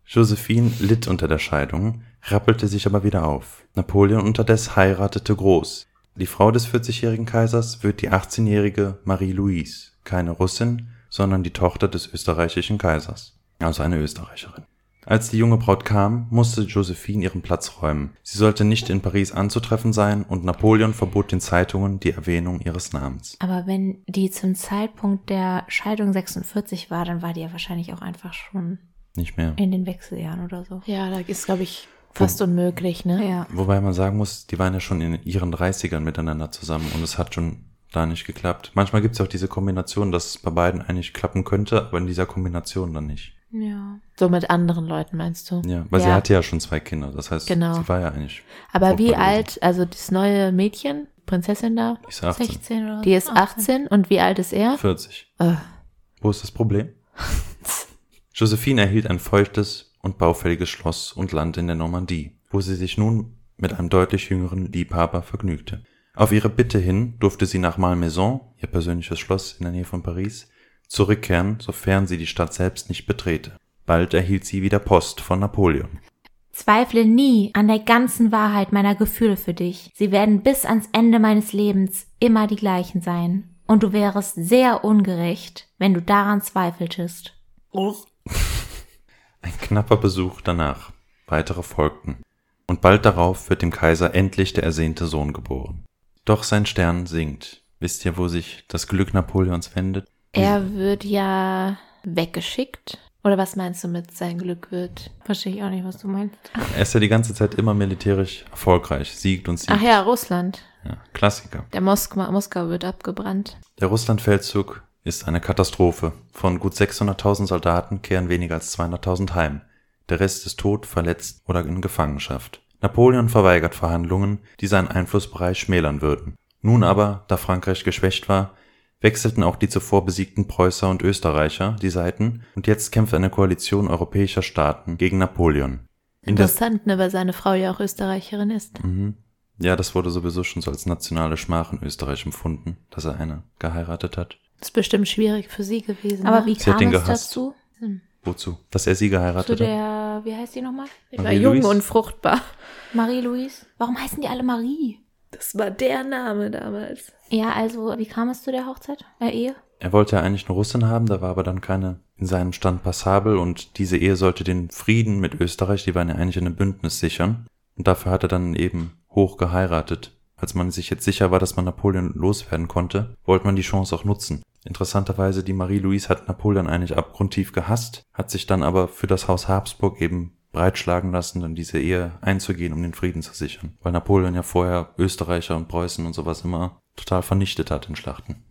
Josephine litt unter der Scheidung, rappelte sich aber wieder auf. Napoleon unterdes heiratete groß. Die Frau des 40-jährigen Kaisers wird die 18-jährige Marie-Louise, keine Russin, sondern die Tochter des österreichischen Kaisers, also eine Österreicherin. Als die junge Braut kam, musste Josephine ihren Platz räumen. Sie sollte nicht in Paris anzutreffen sein und Napoleon verbot den Zeitungen die Erwähnung ihres Namens. Aber wenn die zum Zeitpunkt der Scheidung 46 war, dann war die ja wahrscheinlich auch einfach schon Nicht mehr. in den Wechseljahren oder so. Ja, da ist, glaube ich, fast unmöglich, ne? Ja. Wobei man sagen muss, die waren ja schon in ihren 30ern miteinander zusammen und es hat schon da nicht geklappt. Manchmal gibt es auch diese Kombination, dass es bei beiden eigentlich klappen könnte, aber in dieser Kombination dann nicht. Ja. So mit anderen Leuten, meinst du? Ja, weil sie Ja. hatte ja schon zwei Kinder. Das heißt, Genau. sie war ja eigentlich. Aber wie alt, also das neue Mädchen, Prinzessin da, Ich sag 18. 16 oder die ist 18 und wie alt ist er? 40. Äh, Wo ist das Problem? Josephine erhielt ein feuchtes und baufälliges Schloss und Land in der Normandie, wo sie sich nun mit einem deutlich jüngeren Liebhaber vergnügte. Auf ihre Bitte hin durfte sie nach Malmaison, ihr persönliches Schloss in der Nähe von Paris, zurückkehren, sofern sie die Stadt selbst nicht betrete. Bald erhielt sie wieder Post von Napoleon. Zweifle nie an der ganzen Wahrheit meiner Gefühle für dich. Sie werden bis ans Ende meines Lebens immer die gleichen sein. Und du wärest sehr ungerecht, wenn du daran zweifeltest. Ein knapper Besuch danach. Weitere folgten. Und bald darauf wird dem Kaiser endlich der ersehnte Sohn geboren. Doch sein Stern sinkt. Wisst ihr, wo sich das Glück Napoleons wendet? Er wird ja weggeschickt. Oder was meinst du mit sein Glück wird? Verstehe ich auch nicht, was du meinst. Er ist ja die ganze Zeit immer militärisch erfolgreich, siegt und siegt. Ach ja, Russland. Ja, Klassiker. Der Moskau, Moskau wird abgebrannt. Der Russlandfeldzug ist eine Katastrophe. Von gut 600.000 Soldaten kehren weniger als 200.000 heim. Der Rest ist tot, verletzt oder in Gefangenschaft. Napoleon verweigert Verhandlungen, die seinen Einflussbereich schmälern würden. Nun aber, da Frankreich geschwächt war, wechselten auch die zuvor besiegten Preußer und Österreicher die Seiten und jetzt kämpft eine Koalition europäischer Staaten gegen Napoleon. In Interessant, ne, weil seine Frau ja auch Österreicherin ist. Mhm. Ja, das wurde sowieso schon so als nationale Schmach in Österreich empfunden, dass er eine geheiratet hat. Ist bestimmt schwierig für sie gewesen. Aber ne? wie Sie hat kam es dazu? Wozu? Dass er sie Zu geheiratet hat? der, wie heißt die nochmal? Ich war Marie-Louise? jung und fruchtbar. Marie-Louise? Warum heißen die alle Marie? Das war der Name damals. Ja, also, wie kam es zu der Hochzeit? Äh, Ehe? Er wollte ja eigentlich eine Russin haben, da war aber dann keine in seinem Stand passabel und diese Ehe sollte den Frieden mit Österreich, die waren ja eigentlich in einem Bündnis sichern. Und dafür hat er dann eben hoch geheiratet. Als man sich jetzt sicher war, dass man Napoleon loswerden konnte, wollte man die Chance auch nutzen. Interessanterweise, die Marie-Louise hat Napoleon eigentlich abgrundtief gehasst, hat sich dann aber für das Haus Habsburg eben breitschlagen lassen, dann diese Ehe einzugehen, um den Frieden zu sichern. Weil Napoleon ja vorher Österreicher und Preußen und sowas immer total vernichtet hat in Schlachten.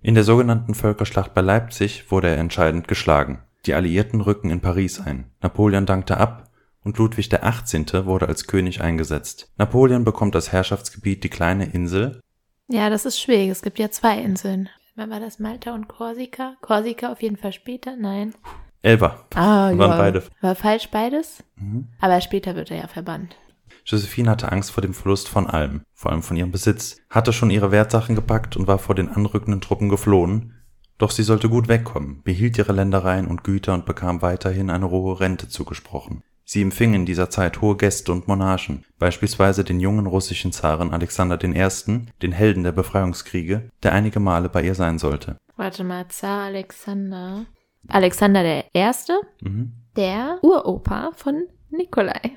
In der sogenannten Völkerschlacht bei Leipzig wurde er entscheidend geschlagen. Die Alliierten rücken in Paris ein. Napoleon dankte ab und Ludwig der 18. wurde als König eingesetzt. Napoleon bekommt als Herrschaftsgebiet die kleine Insel, Ja, das ist schwierig. Es gibt ja zwei Inseln. Wann war das? Malta und Korsika? Korsika auf jeden Fall später? Nein. Elba. Ah, Waren beide. War falsch beides? Mhm. Aber später wird er ja verbannt. Josephine hatte Angst vor dem Verlust von allem, vor allem von ihrem Besitz, hatte schon ihre Wertsachen gepackt und war vor den anrückenden Truppen geflohen. Doch sie sollte gut wegkommen, behielt ihre Ländereien und Güter und bekam weiterhin eine hohe Rente zugesprochen. Sie empfing in dieser Zeit hohe Gäste und Monarchen, beispielsweise den jungen russischen Zaren Alexander I., den Helden der Befreiungskriege, der einige Male bei ihr sein sollte. Warte mal, Zar Alexander. Alexander der Erste, Mhm. der Uropa von Nikolai.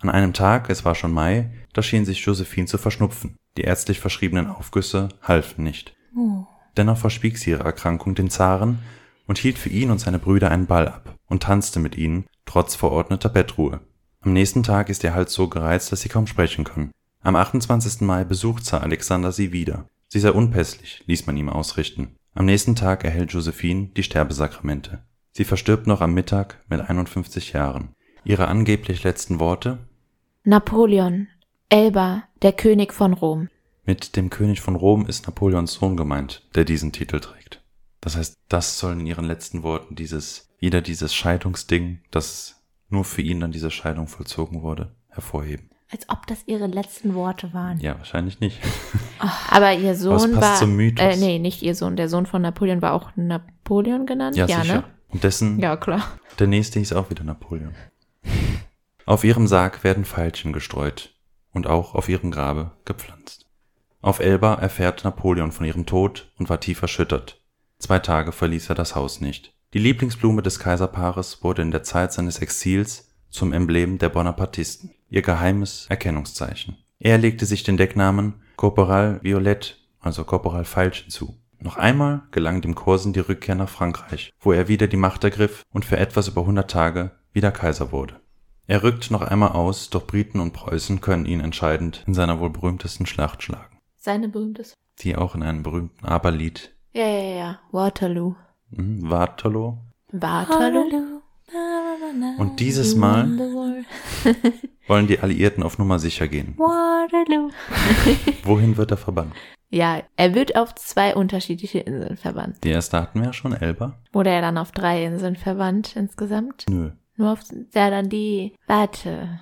An einem Tag, es war schon Mai, da schien sich Josephine zu verschnupfen. Die ärztlich verschriebenen Aufgüsse halfen nicht. Oh. Dennoch verschwieg sie ihre Erkrankung den Zaren und hielt für ihn und seine Brüder einen Ball ab und tanzte mit ihnen, trotz verordneter Bettruhe. Am nächsten Tag ist ihr Hals so gereizt, dass sie kaum sprechen kann. Am 28. Mai besucht Zar Alexander sie wieder. Sie sei unpässlich, ließ man ihm ausrichten. Am nächsten Tag erhält Josephine die Sterbesakramente. Sie verstirbt noch am Mittag mit 51 Jahren. Ihre angeblich letzten Worte Napoleon, Elba, der König von Rom. Mit dem König von Rom ist Napoleons Sohn gemeint, der diesen Titel trägt. Das heißt, das soll in ihren letzten Worten dieses, wieder dieses Scheidungsding, das nur für ihn dann diese Scheidung vollzogen wurde, hervorheben. Als ob das ihre letzten Worte waren. Ja, wahrscheinlich nicht. Aber ihr Sohn passt war. zum Mythos. Äh, nee, nicht ihr Sohn. Der Sohn von Napoleon war auch Napoleon genannt. Ja, sicher. ne? Und dessen, Ja, klar. der nächste hieß auch wieder Napoleon. Auf ihrem Sarg werden Veilchen gestreut und auch auf ihrem Grabe gepflanzt. Auf Elba erfährt Napoleon von ihrem Tod und war tief erschüttert. Zwei Tage verließ er das Haus nicht. Die Lieblingsblume des Kaiserpaares wurde in der Zeit seines Exils zum Emblem der Bonapartisten, ihr geheimes Erkennungszeichen. Er legte sich den Decknamen Corporal Violett, also Corporal Veilchen zu. Noch einmal gelang dem Korsen die Rückkehr nach Frankreich, wo er wieder die Macht ergriff und für etwas über 100 Tage wieder Kaiser wurde. Er rückt noch einmal aus, doch Briten und Preußen können ihn entscheidend in seiner wohl berühmtesten Schlacht schlagen, Seine berühmtes. die auch in einem berühmten Aberlied Ja, ja, ja. Waterloo. hm, Waterloo. Waterloo. Und dieses Mal wollen die Alliierten auf Nummer sicher gehen. Waterloo. Wohin wird er verbannt? Ja, er wird auf zwei unterschiedliche Inseln verbannt. Die erste hatten wir ja schon, Elba. Wurde er dann auf drei Inseln verbannt insgesamt? Nö. Nur auf, ja, dann die, warte.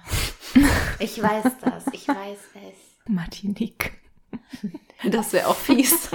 Ich weiß das, ich weiß es. Martinique. Das wäre auch fies.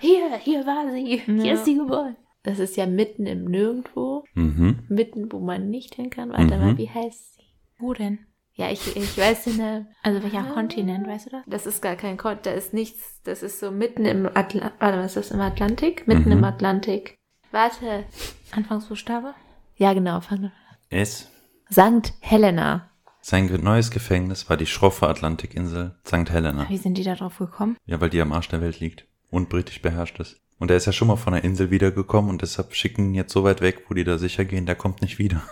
Hier, hier war sie. Hier Ja. ist sie geboren. Das ist ja mitten im Nirgendwo. Mhm. Mitten, wo man nicht hin kann. Warte Mhm. mal, wie heißt sie? Wo denn? Ja, ich, ich weiß den Namen. Also welcher Kontinent, weißt du das? Das ist gar kein Kontinent, da ist nichts. Das ist so mitten im Atlantik. Warte, was ist das im Atlantik? Mitten Mhm. im Atlantik. Warte. Anfangsbuchstabe? Ja, genau. fang- Es. Sankt Helena. Sein neues Gefängnis war die schroffe Atlantikinsel St. Helena. Wie sind die da drauf gekommen? Ja, weil die am Arsch der Welt liegt und britisch beherrscht ist. Und er ist ja schon mal von der Insel wiedergekommen und deshalb schicken ihn jetzt so weit weg, wo die da sicher gehen, der kommt nicht wieder.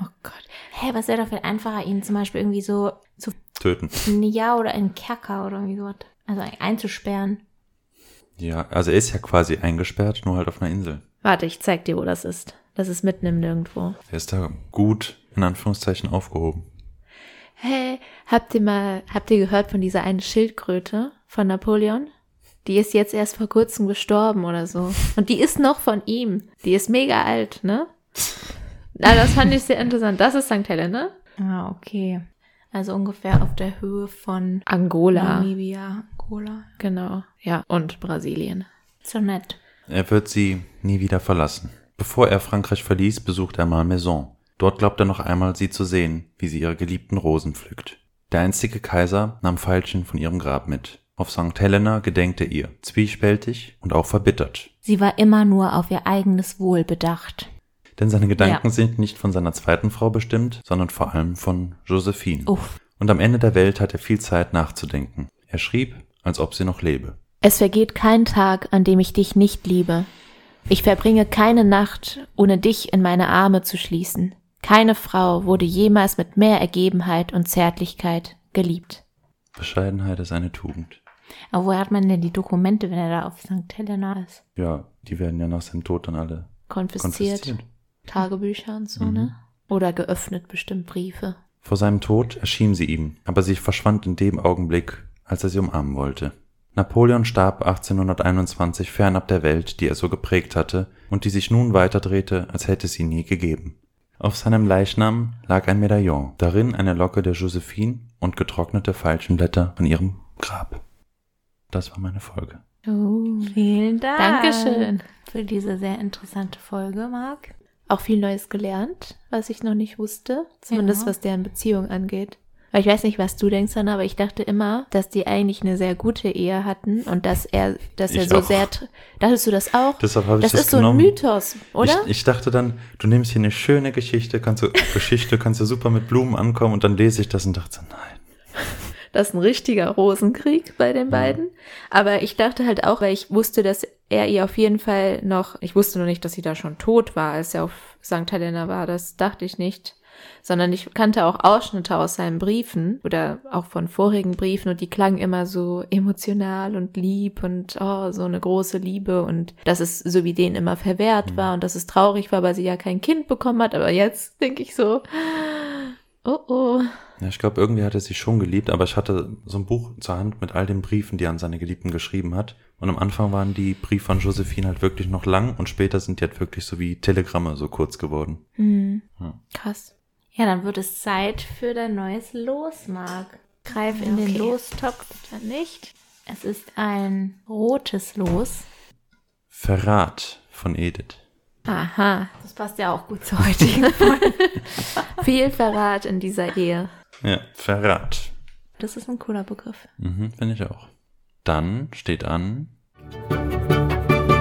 Oh Gott. Hey, was wäre doch viel einfacher, ihn zum Beispiel irgendwie so zu Töten. ja oder in einen Kerker oder irgendwie sowas. Also einzusperren. Ja, also er ist ja quasi eingesperrt, nur halt auf einer Insel. Warte, ich zeig dir, wo das ist. Das ist mitten im Nirgendwo. Er ist da gut, in Anführungszeichen, aufgehoben. Hey, habt ihr mal, habt ihr gehört von dieser einen Schildkröte von Napoleon? Die ist jetzt erst vor kurzem gestorben oder so. Und die ist noch von ihm. Die ist mega alt, ne? Na, das fand ich sehr interessant. Das ist St. Helena. Ah, okay. Also ungefähr auf der Höhe von Angola. Namibia, Angola. Genau. Ja, und Brasilien. So nett. Er wird sie nie wieder verlassen. Bevor er Frankreich verließ, besucht er Malmaison. Dort glaubt er noch einmal, sie zu sehen, wie sie ihre geliebten Rosen pflückt. Der einstige Kaiser nahm Veilchen von ihrem Grab mit. Auf St. Helena gedenkt er ihr, zwiespältig und auch verbittert. Sie war immer nur auf ihr eigenes Wohl bedacht. Denn seine Gedanken Ja. sind nicht von seiner zweiten Frau bestimmt, sondern vor allem von Josephine. Uff. Und am Ende der Welt hat er viel Zeit nachzudenken. Er schrieb, als ob sie noch lebe. Es vergeht kein Tag, an dem ich dich nicht liebe. Ich verbringe keine Nacht, ohne dich in meine Arme zu schließen. Keine Frau wurde jemals mit mehr Ergebenheit und Zärtlichkeit geliebt. Bescheidenheit ist eine Tugend. Aber woher hat man denn die Dokumente, wenn er da auf St. Helena ist? Ja, die werden ja nach seinem Tod dann alle Konfisziert. konfisziert. Tagebücher und so, Mhm. ne? Oder geöffnet bestimmt Briefe. Vor seinem Tod erschien sie ihm, aber sie verschwand in dem Augenblick, als er sie umarmen wollte. Napoleon starb 1821 fernab der Welt, die er so geprägt hatte und die sich nun weiterdrehte, als hätte es ihn nie gegeben. Auf seinem Leichnam lag ein Medaillon, darin eine Locke der Josephine und getrocknete Veilchenblätter von ihrem Grab. Das war meine Folge. Oh. Vielen Dank. Dankeschön. Für diese sehr interessante Folge, Marc. auch viel Neues gelernt, was ich noch nicht wusste. Zumindest Ja. was deren Beziehung angeht. Weil ich weiß nicht, was du denkst, Anna, aber ich dachte immer, dass die eigentlich eine sehr gute Ehe hatten und dass er, dass er Ich so auch. sehr. tr- Dachtest du das auch? Deshalb habe ich das das ist so ein genommen. Mythos, oder? Ich, ich dachte dann, du nimmst hier eine schöne Geschichte, kannst du, Geschichte, kannst du super mit Blumen ankommen und dann lese ich das und dachte so, nein. Das ist ein richtiger Rosenkrieg bei den beiden. Aber ich dachte halt auch, weil ich wusste, dass er ihr auf jeden Fall noch, ich wusste nur nicht, dass sie da schon tot war, als er auf St. Helena war. Das dachte ich nicht. Sondern ich kannte auch Ausschnitte aus seinen Briefen oder auch von vorigen Briefen und die klangen immer so emotional und lieb und oh, so eine große Liebe und dass es so wie denen immer verwehrt war und dass es traurig war, weil sie ja kein Kind bekommen hat. Aber jetzt denke ich so, oh oh. Ja, ich glaube, irgendwie hat er sie schon geliebt, aber ich hatte so ein Buch zur Hand mit all den Briefen, die er an seine Geliebten geschrieben hat. Und am Anfang waren die Briefe von Josephine halt wirklich noch lang und später sind die halt wirklich so wie Telegramme so kurz geworden. Hm. Ja. Krass. Ja, dann wird es Zeit für dein neues Los, Marc. Greif in den Okay. Lostopf. Dann nicht. Es ist ein rotes Los. Verrat von Edith. Aha. Das passt ja auch gut zur heutigen Folge. Viel Verrat in dieser Ehe. Ja, Verrat. Das ist ein cooler Begriff. Mhm, finde ich auch. Dann steht an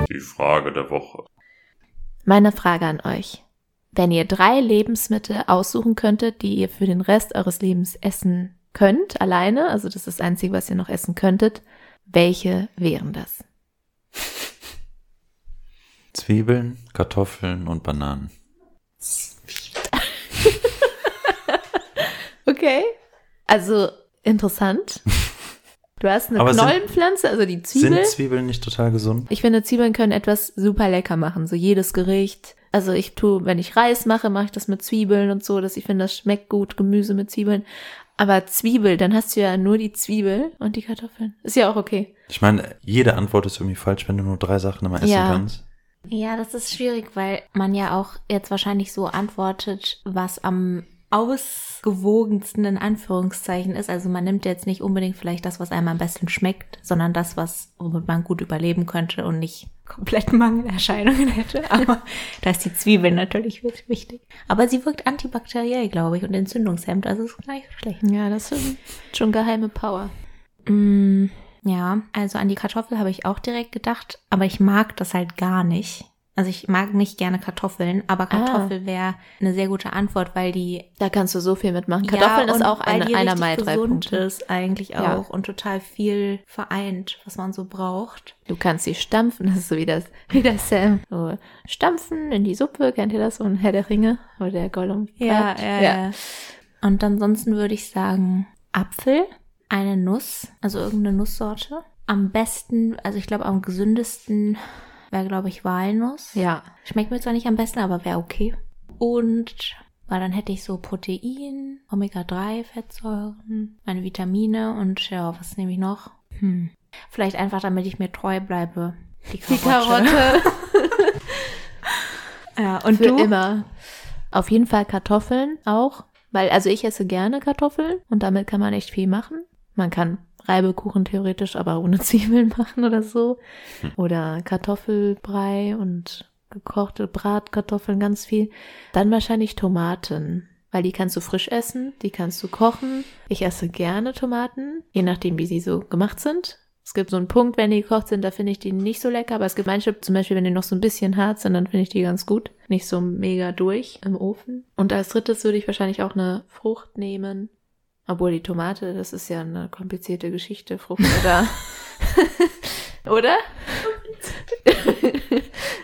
die Frage der Woche. Meine Frage an euch. Wenn ihr drei Lebensmittel aussuchen könntet, die ihr für den Rest eures Lebens essen könnt, alleine, also das ist das Einzige, was ihr noch essen könntet, welche wären das? Zwiebeln, Kartoffeln und Bananen. Okay. Also interessant. Du hast eine Aber Knollenpflanze, also die Zwiebel. Sind Zwiebeln nicht total gesund? Ich finde, Zwiebeln können etwas super lecker machen. So jedes Gericht. Also ich tue, wenn ich Reis mache, mache ich das mit Zwiebeln und so, dass ich finde, das schmeckt gut, Gemüse mit Zwiebeln. Aber Zwiebel, dann hast du ja nur die Zwiebel und die Kartoffeln. Ist ja auch okay. Ich meine, jede Antwort ist irgendwie falsch, wenn du nur drei Sachen immer essen Ja. kannst. Ja, das ist schwierig, weil man ja auch jetzt wahrscheinlich so antwortet, was am ausgewogensten in Anführungszeichen ist. Also man nimmt jetzt nicht unbedingt vielleicht das, was einem am besten schmeckt, sondern das, was womit man gut überleben könnte und nicht komplett Mangelerscheinungen hätte. Aber da ist die Zwiebel natürlich wirklich wichtig. Aber sie wirkt antibakteriell, glaube ich, und entzündungshemmend. Also ist gar nicht so schlecht. Ja, das ist schon geheime Power. Mm, ja, also an die Kartoffel habe ich auch direkt gedacht, aber ich mag das halt gar nicht. Also ich mag nicht gerne Kartoffeln, aber Kartoffel wäre eine sehr gute Antwort, weil die Da kannst du so viel mitmachen. Kartoffeln ja, ist auch eine, einer meiner drei Punkte. ist eigentlich auch Ja. und total viel vereint, was man so braucht. Du kannst sie stampfen, das ist so wie das, wie das Sam. So, stampfen in die Suppe, kennt ihr das? So ein Herr der Ringe, wo der Gollum greift? ja. Und ansonsten würde ich sagen Apfel, eine Nuss, also irgendeine Nusssorte. Am besten, also ich glaube am gesündesten wäre glaube ich Walnuss. Ja. Schmeckt mir zwar nicht am besten, aber wäre okay. Und weil dann hätte ich so Protein, Omega-3-Fettsäuren, meine Vitamine und ja, was nehme ich noch? Hm. Vielleicht einfach, damit ich mir treu bleibe. Die Karotte. Die Karotte. Ja, und Für du? immer. Auf jeden Fall Kartoffeln auch, weil also ich esse gerne Kartoffeln und damit kann man echt viel machen. Man kann Reibekuchen theoretisch, aber ohne Zwiebeln machen oder so. Oder Kartoffelbrei und gekochte Bratkartoffeln, ganz viel. Dann wahrscheinlich Tomaten, weil die kannst du frisch essen, die kannst du kochen. Ich esse gerne Tomaten, je nachdem, wie sie so gemacht sind. Es gibt so einen Punkt, wenn die gekocht sind, da finde ich die nicht so lecker, aber es gibt manche, zum Beispiel, wenn die noch so ein bisschen hart sind, dann finde ich die ganz gut. Nicht so mega durch im Ofen. Und als drittes würde ich wahrscheinlich auch eine Frucht nehmen. Obwohl die Tomate, das ist ja eine komplizierte Geschichte, Frucht oder. oder?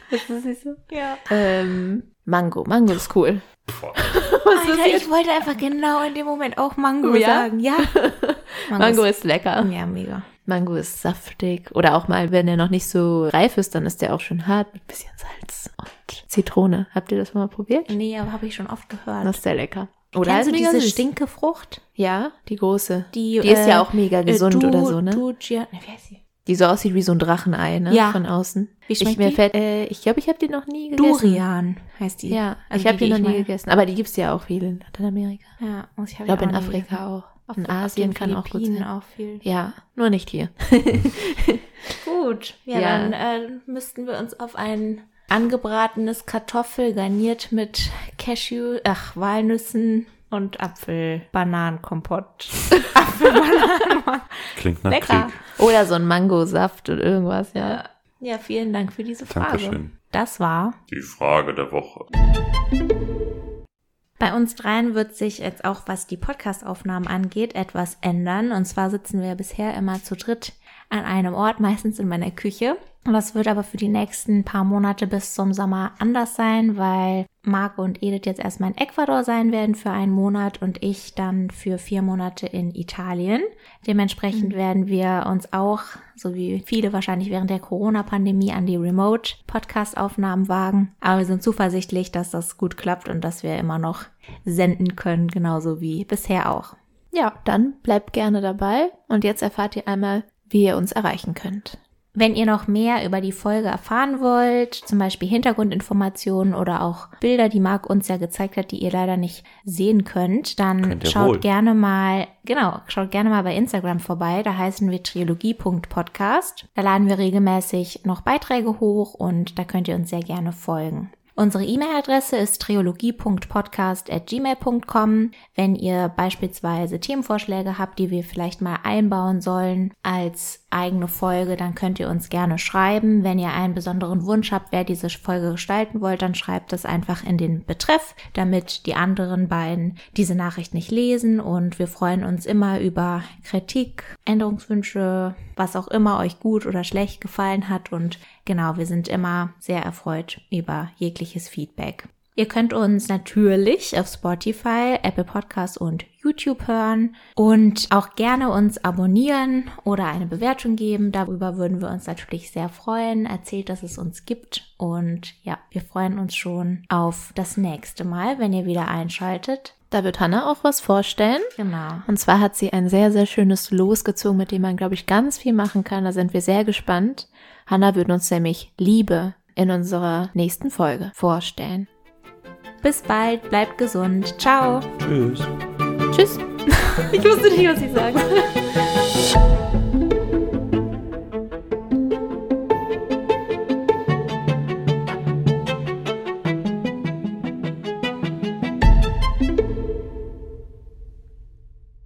das ist nicht so. Ja. Ähm, Mango. Mango ist cool. Alter, ich wollte einfach genau in dem Moment auch Mango Ja? sagen. Ja. Mango ist lecker. Ja, mega. Mango ist saftig. Oder auch mal, wenn er noch nicht so reif ist, dann ist der auch schon hart mit bisschen Salz und Zitrone. Habt ihr das mal probiert? Nee, aber habe ich schon oft gehört. Das ist sehr lecker. Oder Kennst mega diese süß. Stinkefrucht? Ja, die große. Die, Die ist ja äh, auch mega äh, gesund du, oder so, ne? Du, Gia, wie heißt sie? Die so aussieht wie so ein Drachenei, ne? Ja. Von außen. Wie schmeckt ich, mir die? Fällt, äh, ich glaube, ich habe die noch nie gegessen. Durian heißt die. Ja, Also ich habe die, die noch nie meine. gegessen. Aber die gibt's ja auch viel in Lateinamerika. Ja, muss ich, Ich glaube, in Afrika auch. In Asien kann auch gut sein. auch viel. Ja, nur nicht hier. Gut, ja, Ja. dann äh, müssten wir uns auf ein angebratenes Kartoffel garniert mit Cashew, ach, Walnüssen und Apfel-Bananenkompott. Apfel-Bananen. Klingt nach Lecker. Krieg. Oder so ein Mangosaft oder irgendwas, ja. Ja, vielen Dank für diese Frage. Dankeschön. Das war. Die Frage der Woche. Bei uns dreien wird sich jetzt auch, was die Podcastaufnahmen angeht, etwas ändern. Und zwar sitzen wir bisher immer zu dritt an einem Ort, meistens in meiner Küche. Und das wird aber für die nächsten paar Monate bis zum Sommer anders sein, weil Marco und Edith jetzt erstmal in Ecuador sein werden für einen Monat und ich dann für vier Monate in Italien. Dementsprechend werden wir uns auch, so wie viele wahrscheinlich während der Corona-Pandemie, an die Remote-Podcast-Aufnahmen wagen. Aber wir sind zuversichtlich, dass das gut klappt und dass wir immer noch senden können, genauso wie bisher auch. Ja, dann bleibt gerne dabei und jetzt erfahrt ihr einmal, wie ihr uns erreichen könnt. Wenn ihr noch mehr über die Folge erfahren wollt, zum Beispiel Hintergrundinformationen oder auch Bilder, die Marc uns ja gezeigt hat, die ihr leider nicht sehen könnt, dann Könnt schaut wohl. gerne mal, genau, schaut gerne mal bei Instagram vorbei. Da heißen wir triologie.podcast. Da laden wir regelmäßig noch Beiträge hoch und da könnt ihr uns sehr gerne folgen. Unsere E-Mail-Adresse ist triologie.podcast.gmail.com. Wenn ihr beispielsweise Themenvorschläge habt, die wir vielleicht mal einbauen sollen als eigene Folge, dann könnt ihr uns gerne schreiben. Wenn ihr einen besonderen Wunsch habt, wer diese Folge gestalten wollt, dann schreibt das einfach in den Betreff, damit die anderen beiden diese Nachricht nicht lesen. Und wir freuen uns immer über Kritik, Änderungswünsche, was auch immer euch gut oder schlecht gefallen hat. Und genau, wir sind immer sehr erfreut über jegliches Feedback. Ihr könnt uns natürlich auf Spotify, Apple Podcasts und YouTube hören und auch gerne uns abonnieren oder eine Bewertung geben. Darüber würden wir uns natürlich sehr freuen. Erzählt, dass es uns gibt. Und ja, wir freuen uns schon auf das nächste Mal, wenn ihr wieder einschaltet. Da wird Hannah auch was vorstellen. Genau. Und zwar hat sie ein sehr, sehr schönes Los gezogen, mit dem man, glaube ich, ganz viel machen kann. Da sind wir sehr gespannt. Hannah wird uns nämlich Liebe in unserer nächsten Folge vorstellen. Bis bald, bleibt gesund. Ciao. Tschüss. Tschüss. Ich wusste nicht, was ich sagen soll.